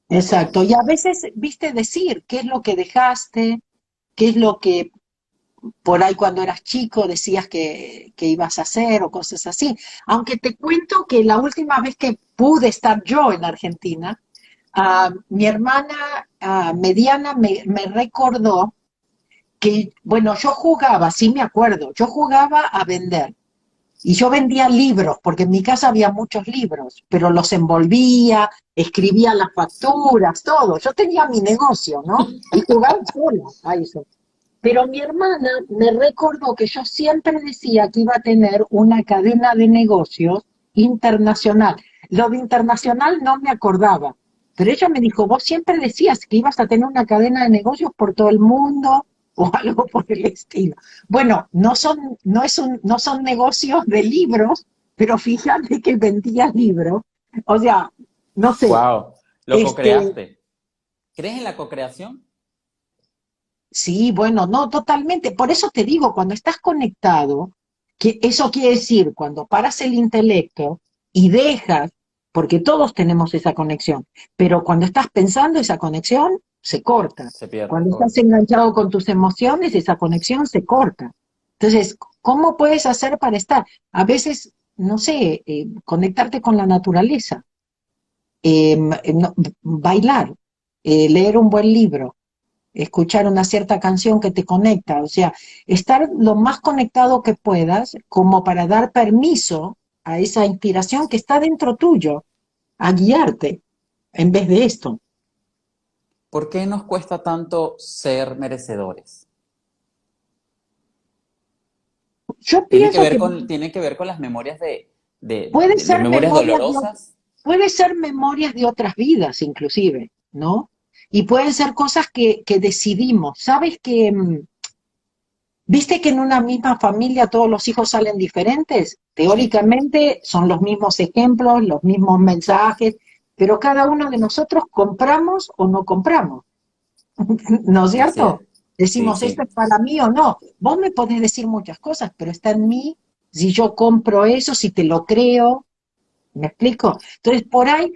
Exacto, y a veces, viste, decir qué es lo que dejaste, qué es lo que por ahí cuando eras chico decías que, que ibas a hacer o cosas así. Aunque te cuento que la última vez que pude estar yo en Argentina, uh, mi hermana uh, mediana me, me recordó que, bueno, yo jugaba, sí me acuerdo, yo jugaba a vender. Y yo vendía libros, porque en mi casa había muchos libros, pero los envolvía, escribía las facturas, todo. Yo tenía mi negocio, ¿no? Y jugaba sola a eso. Pero mi hermana me recordó que yo siempre decía que iba a tener una cadena de negocios internacional. Lo de internacional no me acordaba, pero ella me dijo, vos siempre decías que ibas a tener una cadena de negocios por todo el mundo, o (laughs) algo por el estilo. Bueno, no son, no es un, no son negocios de libros, pero fíjate que vendía libros. O sea, no sé. Wow, lo este, co-creaste. ¿Crees en la co-creación? Sí, bueno, no, totalmente. Por eso te digo, cuando estás conectado, que eso quiere decir, cuando paras el intelecto y dejas, porque todos tenemos esa conexión, pero cuando estás pensando esa conexión, se corta. Se pierde, Cuando estás enganchado con tus emociones, esa conexión se corta. Entonces, ¿cómo puedes hacer para estar? A veces, no sé, eh, conectarte con la naturaleza, eh, no, bailar, eh, leer un buen libro, escuchar una cierta canción que te conecta, o sea, estar lo más conectado que puedas como para dar permiso a esa inspiración que está dentro tuyo, a guiarte en vez de esto. ¿Por qué nos cuesta tanto ser merecedores? Yo tiene que ver con, tiene que ver con las memorias de, puede ser memorias, dolorosas. puede ser memorias de otras vidas, inclusive, ¿no? Y pueden ser cosas que, que decidimos. ¿Sabes que mm, ¿Viste que en una misma familia todos los hijos salen diferentes? Teóricamente son los mismos ejemplos, los mismos mensajes, pero cada uno de nosotros compramos o no compramos. (laughs) ¿No es cierto? Decimos, esto es para mí o no. Vos me podés decir muchas cosas, pero está en mí si yo compro eso, si te lo creo. ¿Me explico? Entonces, por ahí,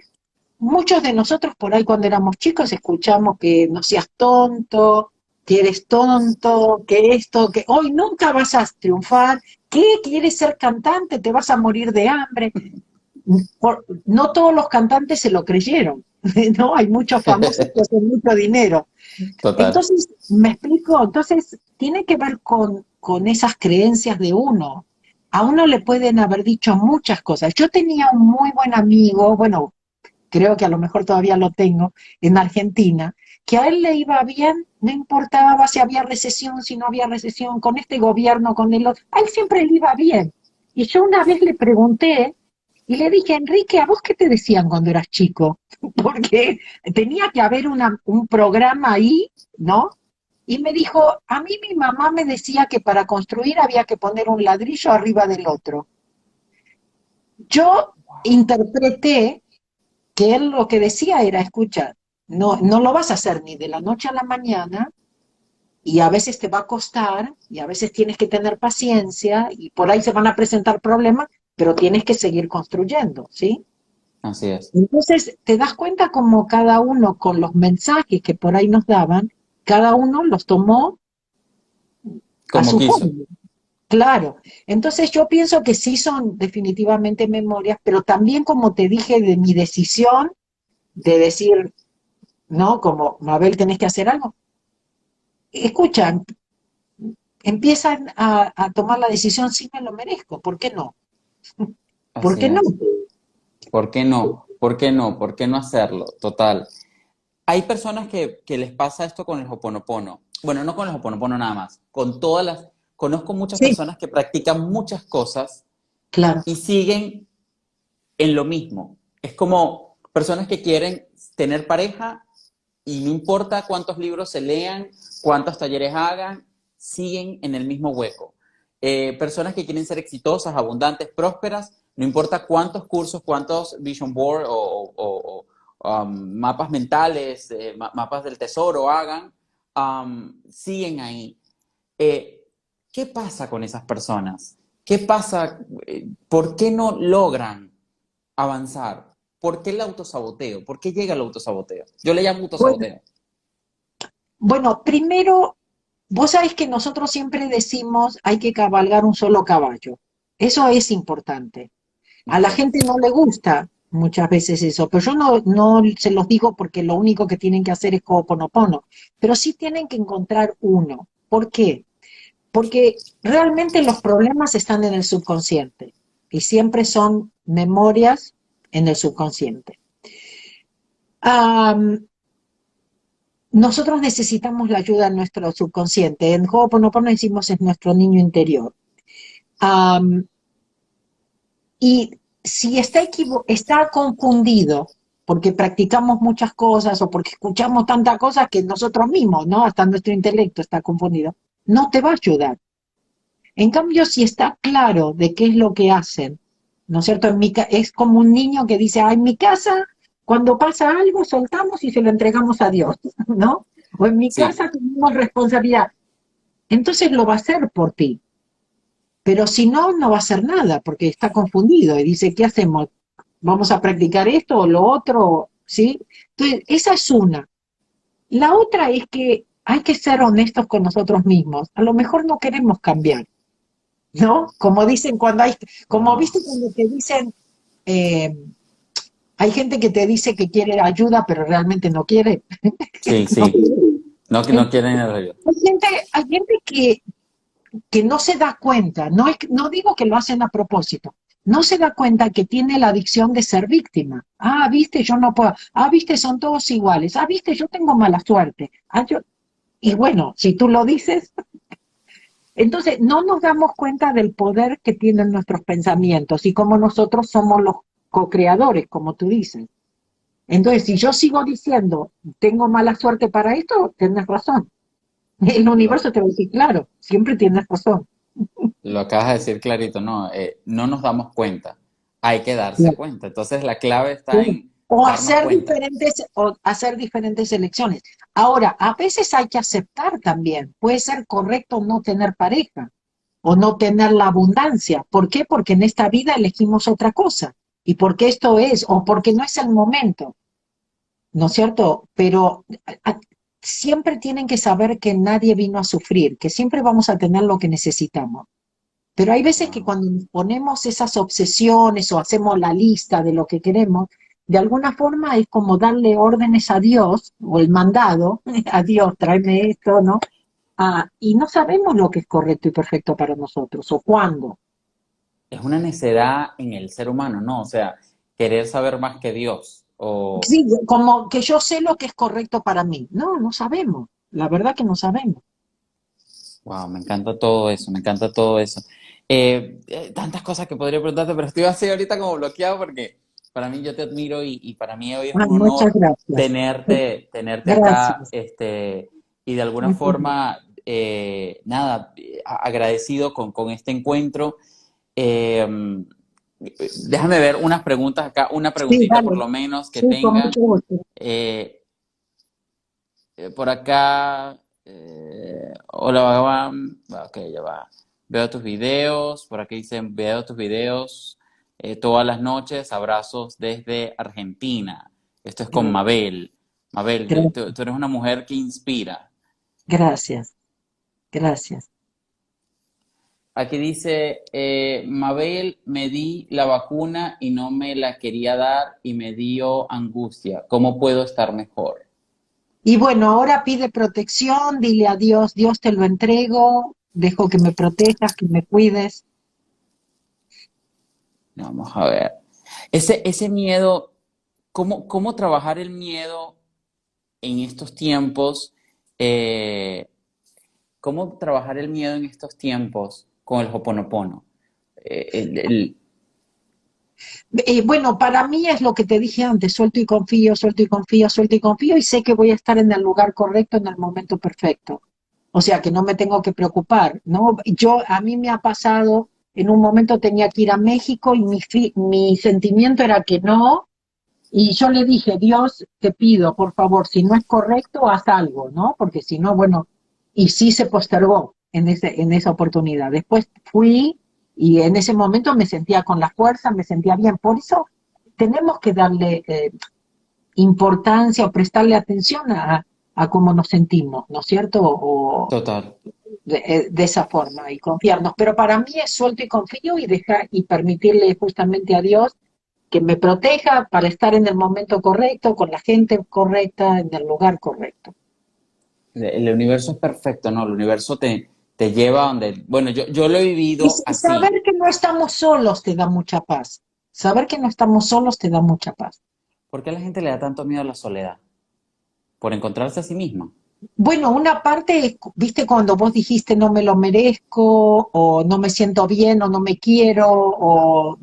muchos de nosotros por ahí cuando éramos chicos escuchamos que no seas tonto, que eres tonto, que esto, que hoy nunca vas a triunfar, ¿qué quieres ser cantante? Te vas a morir de hambre. No todos los cantantes se lo creyeron, (laughs) ¿no? Hay muchos (laughs) famosos que hacen mucho dinero. Entonces, me explico, entonces tiene que ver con, con esas creencias de uno. A uno le pueden haber dicho muchas cosas. Yo tenía un muy buen amigo, bueno, creo que a lo mejor todavía lo tengo, en Argentina, que a él le iba bien, no importaba si había recesión, si no había recesión, con este gobierno, con el otro, a él siempre le iba bien. Y yo una vez le pregunté y le dije, Enrique, ¿a vos qué te decían cuando eras chico? (laughs) Porque tenía que haber un programa ahí, ¿no? Y me dijo, a mí mi mamá me decía que para construir había que poner un ladrillo arriba del otro. Yo interpreté que él lo que decía era, escucha, no, no lo vas a hacer ni de la noche a la mañana, y a veces te va a costar, y a veces tienes que tener paciencia, y por ahí se van a presentar problemas, pero tienes que seguir construyendo, ¿sí? Así es. Entonces, te das cuenta como cada uno con los mensajes que por ahí nos daban, cada uno los tomó como a su quiso. Claro. Entonces yo pienso que sí son definitivamente memorias, pero también como te dije de mi decisión de decir, ¿no? Como, Mabel, tenés que hacer algo. Escuchan, empiezan a, tomar la decisión, sí me lo merezco, ¿por qué no? ¿Por qué no? ¿Por qué no? ¿Por qué no? ¿Por qué no hacerlo? Total. Hay personas que, les pasa esto con el Hoponopono. Bueno, no con el Hoponopono nada más, con todas las... Conozco muchas personas que practican muchas cosas claro. y siguen en lo mismo. Es como personas que quieren tener pareja y no importa cuántos libros se lean, cuántos talleres hagan, siguen en el mismo hueco. Eh, personas que quieren ser exitosas, abundantes, prósperas, no importa cuántos cursos, cuántos vision board o, um, mapas mentales, eh, mapas del tesoro hagan, um, siguen ahí. Eh, ¿Qué pasa con esas personas? ¿Qué pasa? ¿Por qué no logran avanzar? ¿por qué el autosaboteo? ¿Por qué llega el autosaboteo? Yo le llamo autosaboteo. Bueno, primero, vos sabés que nosotros siempre decimos hay que cabalgar un solo caballo. Eso es importante. A la gente no le gusta muchas veces eso, pero yo no, no se los digo porque lo único que tienen que hacer es Ho'oponopono, pero sí tienen que encontrar uno. ¿Por qué? Porque realmente los problemas están en el subconsciente y siempre son memorias en el subconsciente. Nosotros necesitamos la ayuda de nuestro subconsciente. En Ho'oponopono decimos es nuestro niño interior. y si está, está confundido porque practicamos muchas cosas o porque escuchamos tantas cosas que nosotros mismos, ¿no? Hasta nuestro intelecto está confundido, no te va a ayudar. En cambio, si está claro de qué es lo que hacen ¿no es cierto? Es como un niño que dice, ah, en mi casa, cuando pasa algo, soltamos y se lo entregamos a Dios, ¿no? O en mi casa tenemos responsabilidad. Entonces lo va a hacer por ti. Pero si no, no va a hacer nada, porque está confundido y dice, ¿qué hacemos? ¿Vamos a practicar esto o lo otro? ¿Sí? Entonces, esa es una. La otra es que hay que ser honestos con nosotros mismos. A lo mejor no queremos cambiar. ¿no? Como dicen cuando hay, como viste cuando te dicen, eh, hay gente que te dice que quiere ayuda, pero realmente no quiere. Sí, sí. (laughs) No, que no quieren ayuda. Hay gente, hay gente que, que no se da cuenta, no, es, no digo que lo hacen a propósito, no se da cuenta que tiene la adicción de ser víctima. Ah, viste, yo no puedo. Ah, viste, son todos iguales. Ah, viste, yo tengo mala suerte. Ah, yo... Y bueno, si tú lo dices, (laughs) entonces no nos damos cuenta del poder que tienen nuestros pensamientos y como nosotros somos los co-creadores, como tú dices. Entonces, si yo sigo diciendo, tengo mala suerte para esto, tienes razón. El universo te va a decir, claro, siempre tienes razón. Lo acabas de decir clarito, no, eh, no nos damos cuenta, hay que darse cuenta. Entonces la clave está en... O hacer, diferentes, o hacer diferentes elecciones. Ahora, a veces hay que aceptar también, puede ser correcto no tener pareja o no tener la abundancia. ¿Por qué? Porque en esta vida elegimos otra cosa. Y porque esto es, o porque no es el momento. ¿No es cierto? Pero siempre tienen que saber que nadie vino a sufrir, que siempre vamos a tener lo que necesitamos. Pero hay veces que cuando ponemos esas obsesiones o hacemos la lista de lo que queremos, de alguna forma es como darle órdenes a Dios, o el mandado, (laughs) a Dios, tráeme esto, ¿no? Ah, y no sabemos lo que es correcto y perfecto para nosotros, o cuándo. Es una necedad en el ser humano, ¿no? O sea, querer saber más que Dios. Sí, como que yo sé lo que es correcto para mí. No, no sabemos. La verdad que no sabemos. Wow, me encanta todo eso, me encanta todo eso. Eh, eh, tantas cosas que podría preguntarte, pero estoy así ahorita como bloqueado porque para mí yo te admiro y, para mí hoy es un honor tenerte, tenerte acá este, y de alguna forma, eh, nada, agradecido con, con este encuentro. Déjame ver unas preguntas acá, una preguntita por lo menos que tenga. Eh, eh, por acá, eh, hola Bhagavan, ok, ya va. Veo tus videos, por aquí dicen, veo tus videos todas las noches, abrazos desde Argentina. Esto es con Mabel. Mabel, tú eres una mujer que inspira. Gracias, gracias. Aquí dice, eh, Mabel, me di la vacuna y no me la quería dar y me dio angustia. ¿Cómo puedo estar mejor? Y bueno, ahora pide protección, dile a Dios, Dios te lo entrego, dejo que me protejas, que me cuides. Vamos a ver. Ese, ese miedo, ¿cómo, ¿cómo trabajar el miedo en estos tiempos? Eh, ¿Cómo trabajar el miedo en estos tiempos? Con el Hoponopono? Eh, eh, bueno, para mí es lo que te dije antes, suelto y confío, suelto y confío, suelto y confío y sé que voy a estar en el lugar correcto en el momento perfecto. O sea, que no me tengo que preocupar, ¿no? Yo, a mí me ha pasado, en un momento tenía que ir a México y mi, mi sentimiento era que no, y yo le dije, Dios, te pido, por favor, si no es correcto, haz algo, ¿no? Porque si no, bueno, y sí se postergó en, ese, en esa oportunidad. Después fui y en ese momento me sentía con la fuerza, me sentía bien. Por eso tenemos que darle eh, importancia o prestarle atención a, a, cómo nos sentimos, ¿no es cierto? O, Total. Eh, de, esa forma y confiarnos. Pero para mí es suelto y confío y dejar y permitirle justamente a Dios que me proteja para estar en el momento correcto, con la gente correcta, en el lugar correcto. El universo es perfecto, ¿no? El universo te, te lleva donde, bueno, yo, yo lo he vivido y Saber que no estamos solos te da mucha paz. Saber que no estamos solos te da mucha paz. ¿Por qué a la gente le da tanto miedo a la soledad? ¿Por encontrarse a sí misma? Bueno, una parte, viste, cuando vos dijiste no me lo merezco, o no me siento bien, o no me quiero, o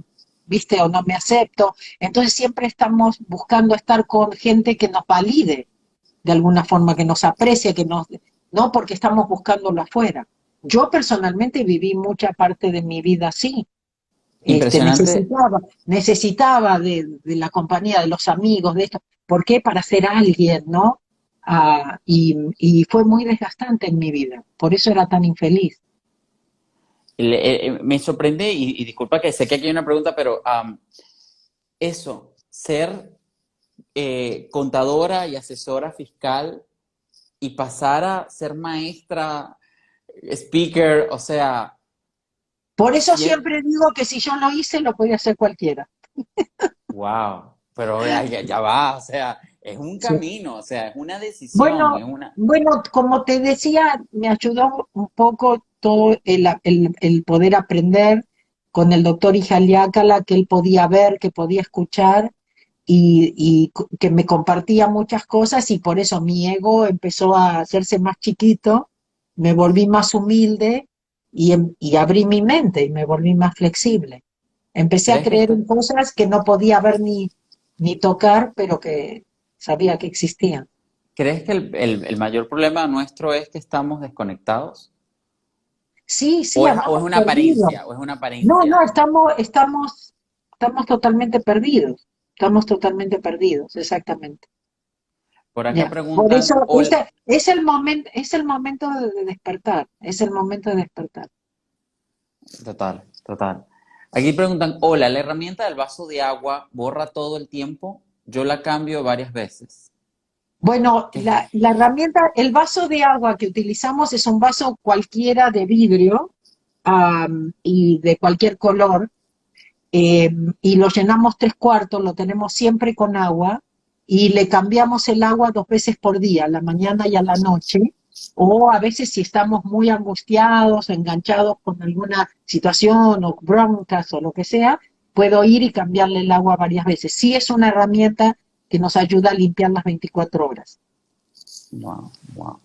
viste, o no me acepto. Entonces siempre estamos buscando estar con gente que nos valide, de alguna forma, que nos aprecie, que nos, no porque estamos buscándolo afuera. Yo personalmente viví mucha parte de mi vida así. Este, necesitaba, necesitaba de, la compañía, de los amigos, de esto. ¿Por qué? Para ser alguien, ¿no? Ah, y, fue muy desgastante en mi vida. Por eso era tan infeliz. Eh, eh, me sorprende, y, disculpa que sé que aquí hay una pregunta, pero eso, ser eh, contadora y asesora fiscal y pasar a ser maestra speaker, o sea... Por eso siempre digo que si yo lo hice, lo podía hacer cualquiera. Wow, pero ya, ya va, o sea, es un camino, o sea, es una decisión. Bueno, bueno, como te decía, me ayudó un poco todo el, el, poder aprender con el doctor Ijaliácala, que él podía ver, que podía escuchar y, y, que me compartía muchas cosas y por eso mi ego empezó a hacerse más chiquito, me volví más humilde y, em, y abrí mi mente y me volví más flexible. Empecé a creer en cosas que no podía ver ni, ni tocar, pero que sabía que existían. ¿Crees que el, mayor problema nuestro es que estamos desconectados? Sí, sí. O es, una apariencia, o es una apariencia. No, no, estamos, estamos, estamos totalmente perdidos. Estamos totalmente perdidos, exactamente. Por acá preguntan... Por eso, es, el momento, es el momento de despertar, es el momento de despertar. Total, total. Aquí preguntan, hola, ¿la herramienta del vaso de agua borra todo el tiempo? Yo la cambio varias veces. Bueno, la, herramienta, el vaso de agua que utilizamos es un vaso cualquiera de vidrio y de cualquier color, em, y lo llenamos tres cuartos, lo tenemos siempre con agua, y le cambiamos el agua dos veces por día, a la mañana y a la noche, o a veces si estamos muy angustiados, enganchados con alguna situación o broncas o lo que sea, puedo ir y cambiarle el agua varias veces. Sí es una herramienta que nos ayuda a limpiar las 24 horas. Wow, wow.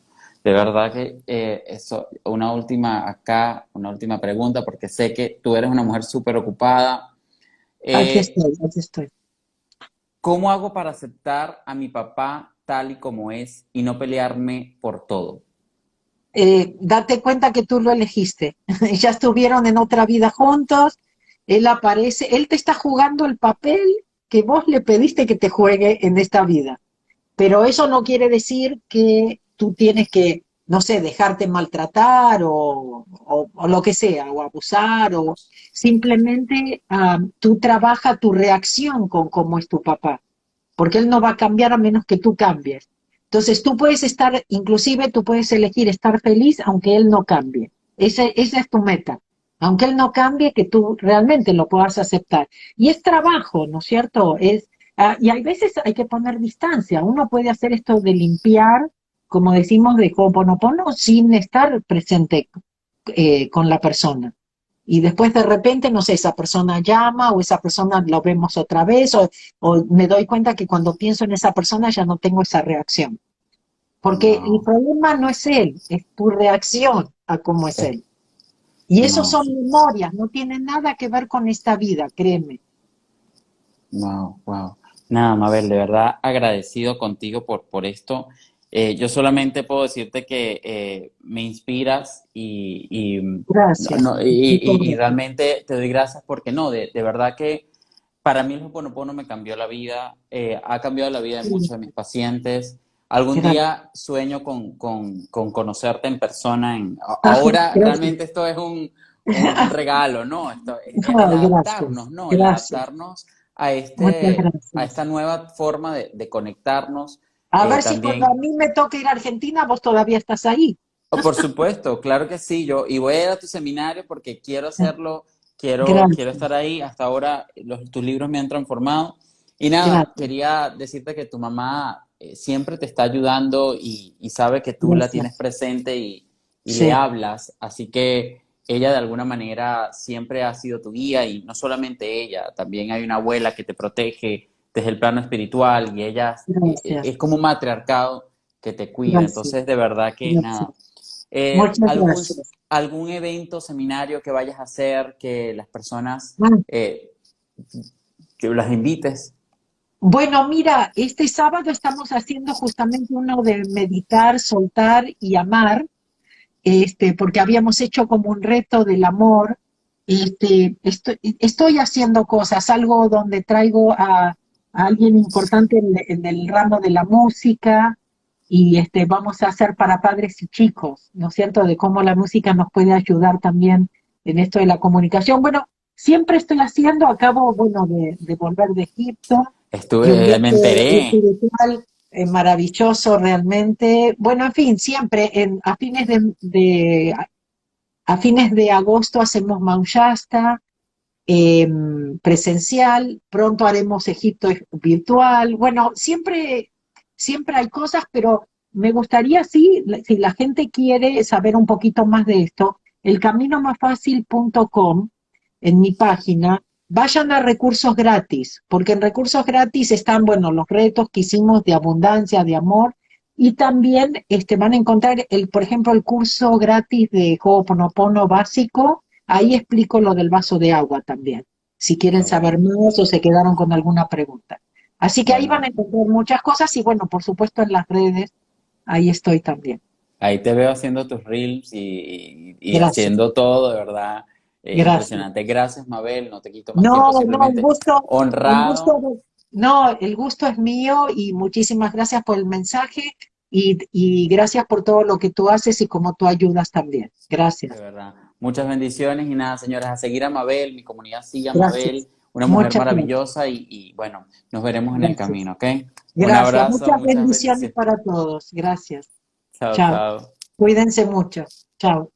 De verdad que eh, eso, una última acá, una última pregunta, porque sé que tú eres una mujer súper ocupada. aquí eh, estoy, aquí estoy. ¿Cómo hago para aceptar a mi papá tal y como es y no pelearme por todo? Eh, date cuenta que tú lo elegiste. (laughs) ya estuvieron en otra vida juntos, él aparece, él te está jugando el papel que vos le pediste que te juegue en esta vida. Pero eso no quiere decir que tú tienes que, no sé, dejarte maltratar o, lo que sea, o abusar, o simplemente ah, tú trabaja tu reacción con cómo es tu papá, porque él no va a cambiar a menos que tú cambies. Entonces tú puedes estar, inclusive tú puedes elegir estar feliz aunque él no cambie. esa es tu meta aunque él no cambie, que tú realmente lo puedas aceptar. Y es trabajo, ¿no es cierto? Es, ah, y hay veces hay que poner distancia. Uno puede hacer esto de limpiar, como decimos, de Ho'oponopono, sin estar presente eh, con la persona. Y después de repente, no sé, esa persona llama o esa persona lo vemos otra vez o, me doy cuenta que cuando pienso en esa persona ya no tengo esa reacción. Porque el problema no es él, es tu reacción a cómo es él. Y eso son memorias, no tienen nada que ver con esta vida, créeme. Wow, wow. Nada, Mabel, de verdad agradecido contigo por, por esto. Eh, yo solamente puedo decirte que eh, me inspiras y, y, y, realmente te doy gracias porque no, de, verdad que para mí el Hoponopono me cambió la vida, eh, ha cambiado la vida de muchos de mis pacientes. Algún día sueño con, conocerte en persona. En, ahora realmente esto es un, (laughs) regalo, ¿no? Esto es adaptarnos, ¿no? Adaptarnos a, este, a esta nueva forma de, conectarnos. A ver si cuando a mí me toca ir a Argentina, vos todavía estás ahí. Oh, por supuesto, claro que sí. Yo, y voy a ir a tu seminario porque quiero hacerlo, quiero, quiero estar ahí. Hasta ahora tus libros me han transformado. Y nada, quería decirte que tu mamá eh, siempre te está ayudando y, sabe que tú la tienes presente y, le hablas, así que ella de alguna manera siempre ha sido tu guía y no solamente ella, también hay una abuela que te protege desde el plano espiritual y ella es, como un matriarcado que te cuida, entonces de verdad que nada. Eh, algún, algún, evento, seminario que vayas a hacer, que las personas, ah. eh, que las invites. Bueno, mira, este sábado estamos haciendo justamente uno de meditar, soltar y amar, este, porque habíamos hecho como un reto del amor. Este, estoy, haciendo cosas, algo donde traigo a, alguien importante en, el ramo de la música y este, vamos a hacer para padres y chicos, ¿no es cierto? De cómo la música nos puede ayudar también en esto de la comunicación. Bueno, siempre estoy haciendo, acabo, bueno, de volver de Egipto, Estuve, me enteré. Espiritual, eh, maravilloso realmente. Bueno, en fin, siempre en, a fines de, a fines de agosto hacemos Maullasta em, presencial, pronto haremos Egipto virtual. Bueno, siempre siempre hay cosas, pero me gustaría, sí, si la gente quiere saber un poquito más de esto, elcaminomasfacil.com, en mi página, vayan a recursos gratis, porque en recursos gratis están, bueno, los retos que hicimos de abundancia, de amor, y también este, van a encontrar, el, por ejemplo, el curso gratis de Ho'oponopono básico, ahí explico lo del vaso de agua también, si quieren saber más o se quedaron con alguna pregunta. Así que ahí van a encontrar muchas cosas y bueno, por supuesto en las redes, ahí estoy también. Ahí te veo haciendo tus reels y, haciendo todo, de verdad. Eh, impresionante. Gracias, Mabel. No te quito más no, tiempo. No, el gusto, honrado. no, el gusto es mío y muchísimas gracias por el mensaje y, gracias por todo lo que tú haces y como tú ayudas también. Gracias. De verdad. Muchas bendiciones y nada, señoras, a seguir a Mabel, mi comunidad sigue a Mabel, una mujer maravillosa y, bueno, nos veremos en el camino, ¿ok? Gracias, Un abrazo, muchas, bendiciones, para todos, gracias. Chao. Cuídense mucho, chao.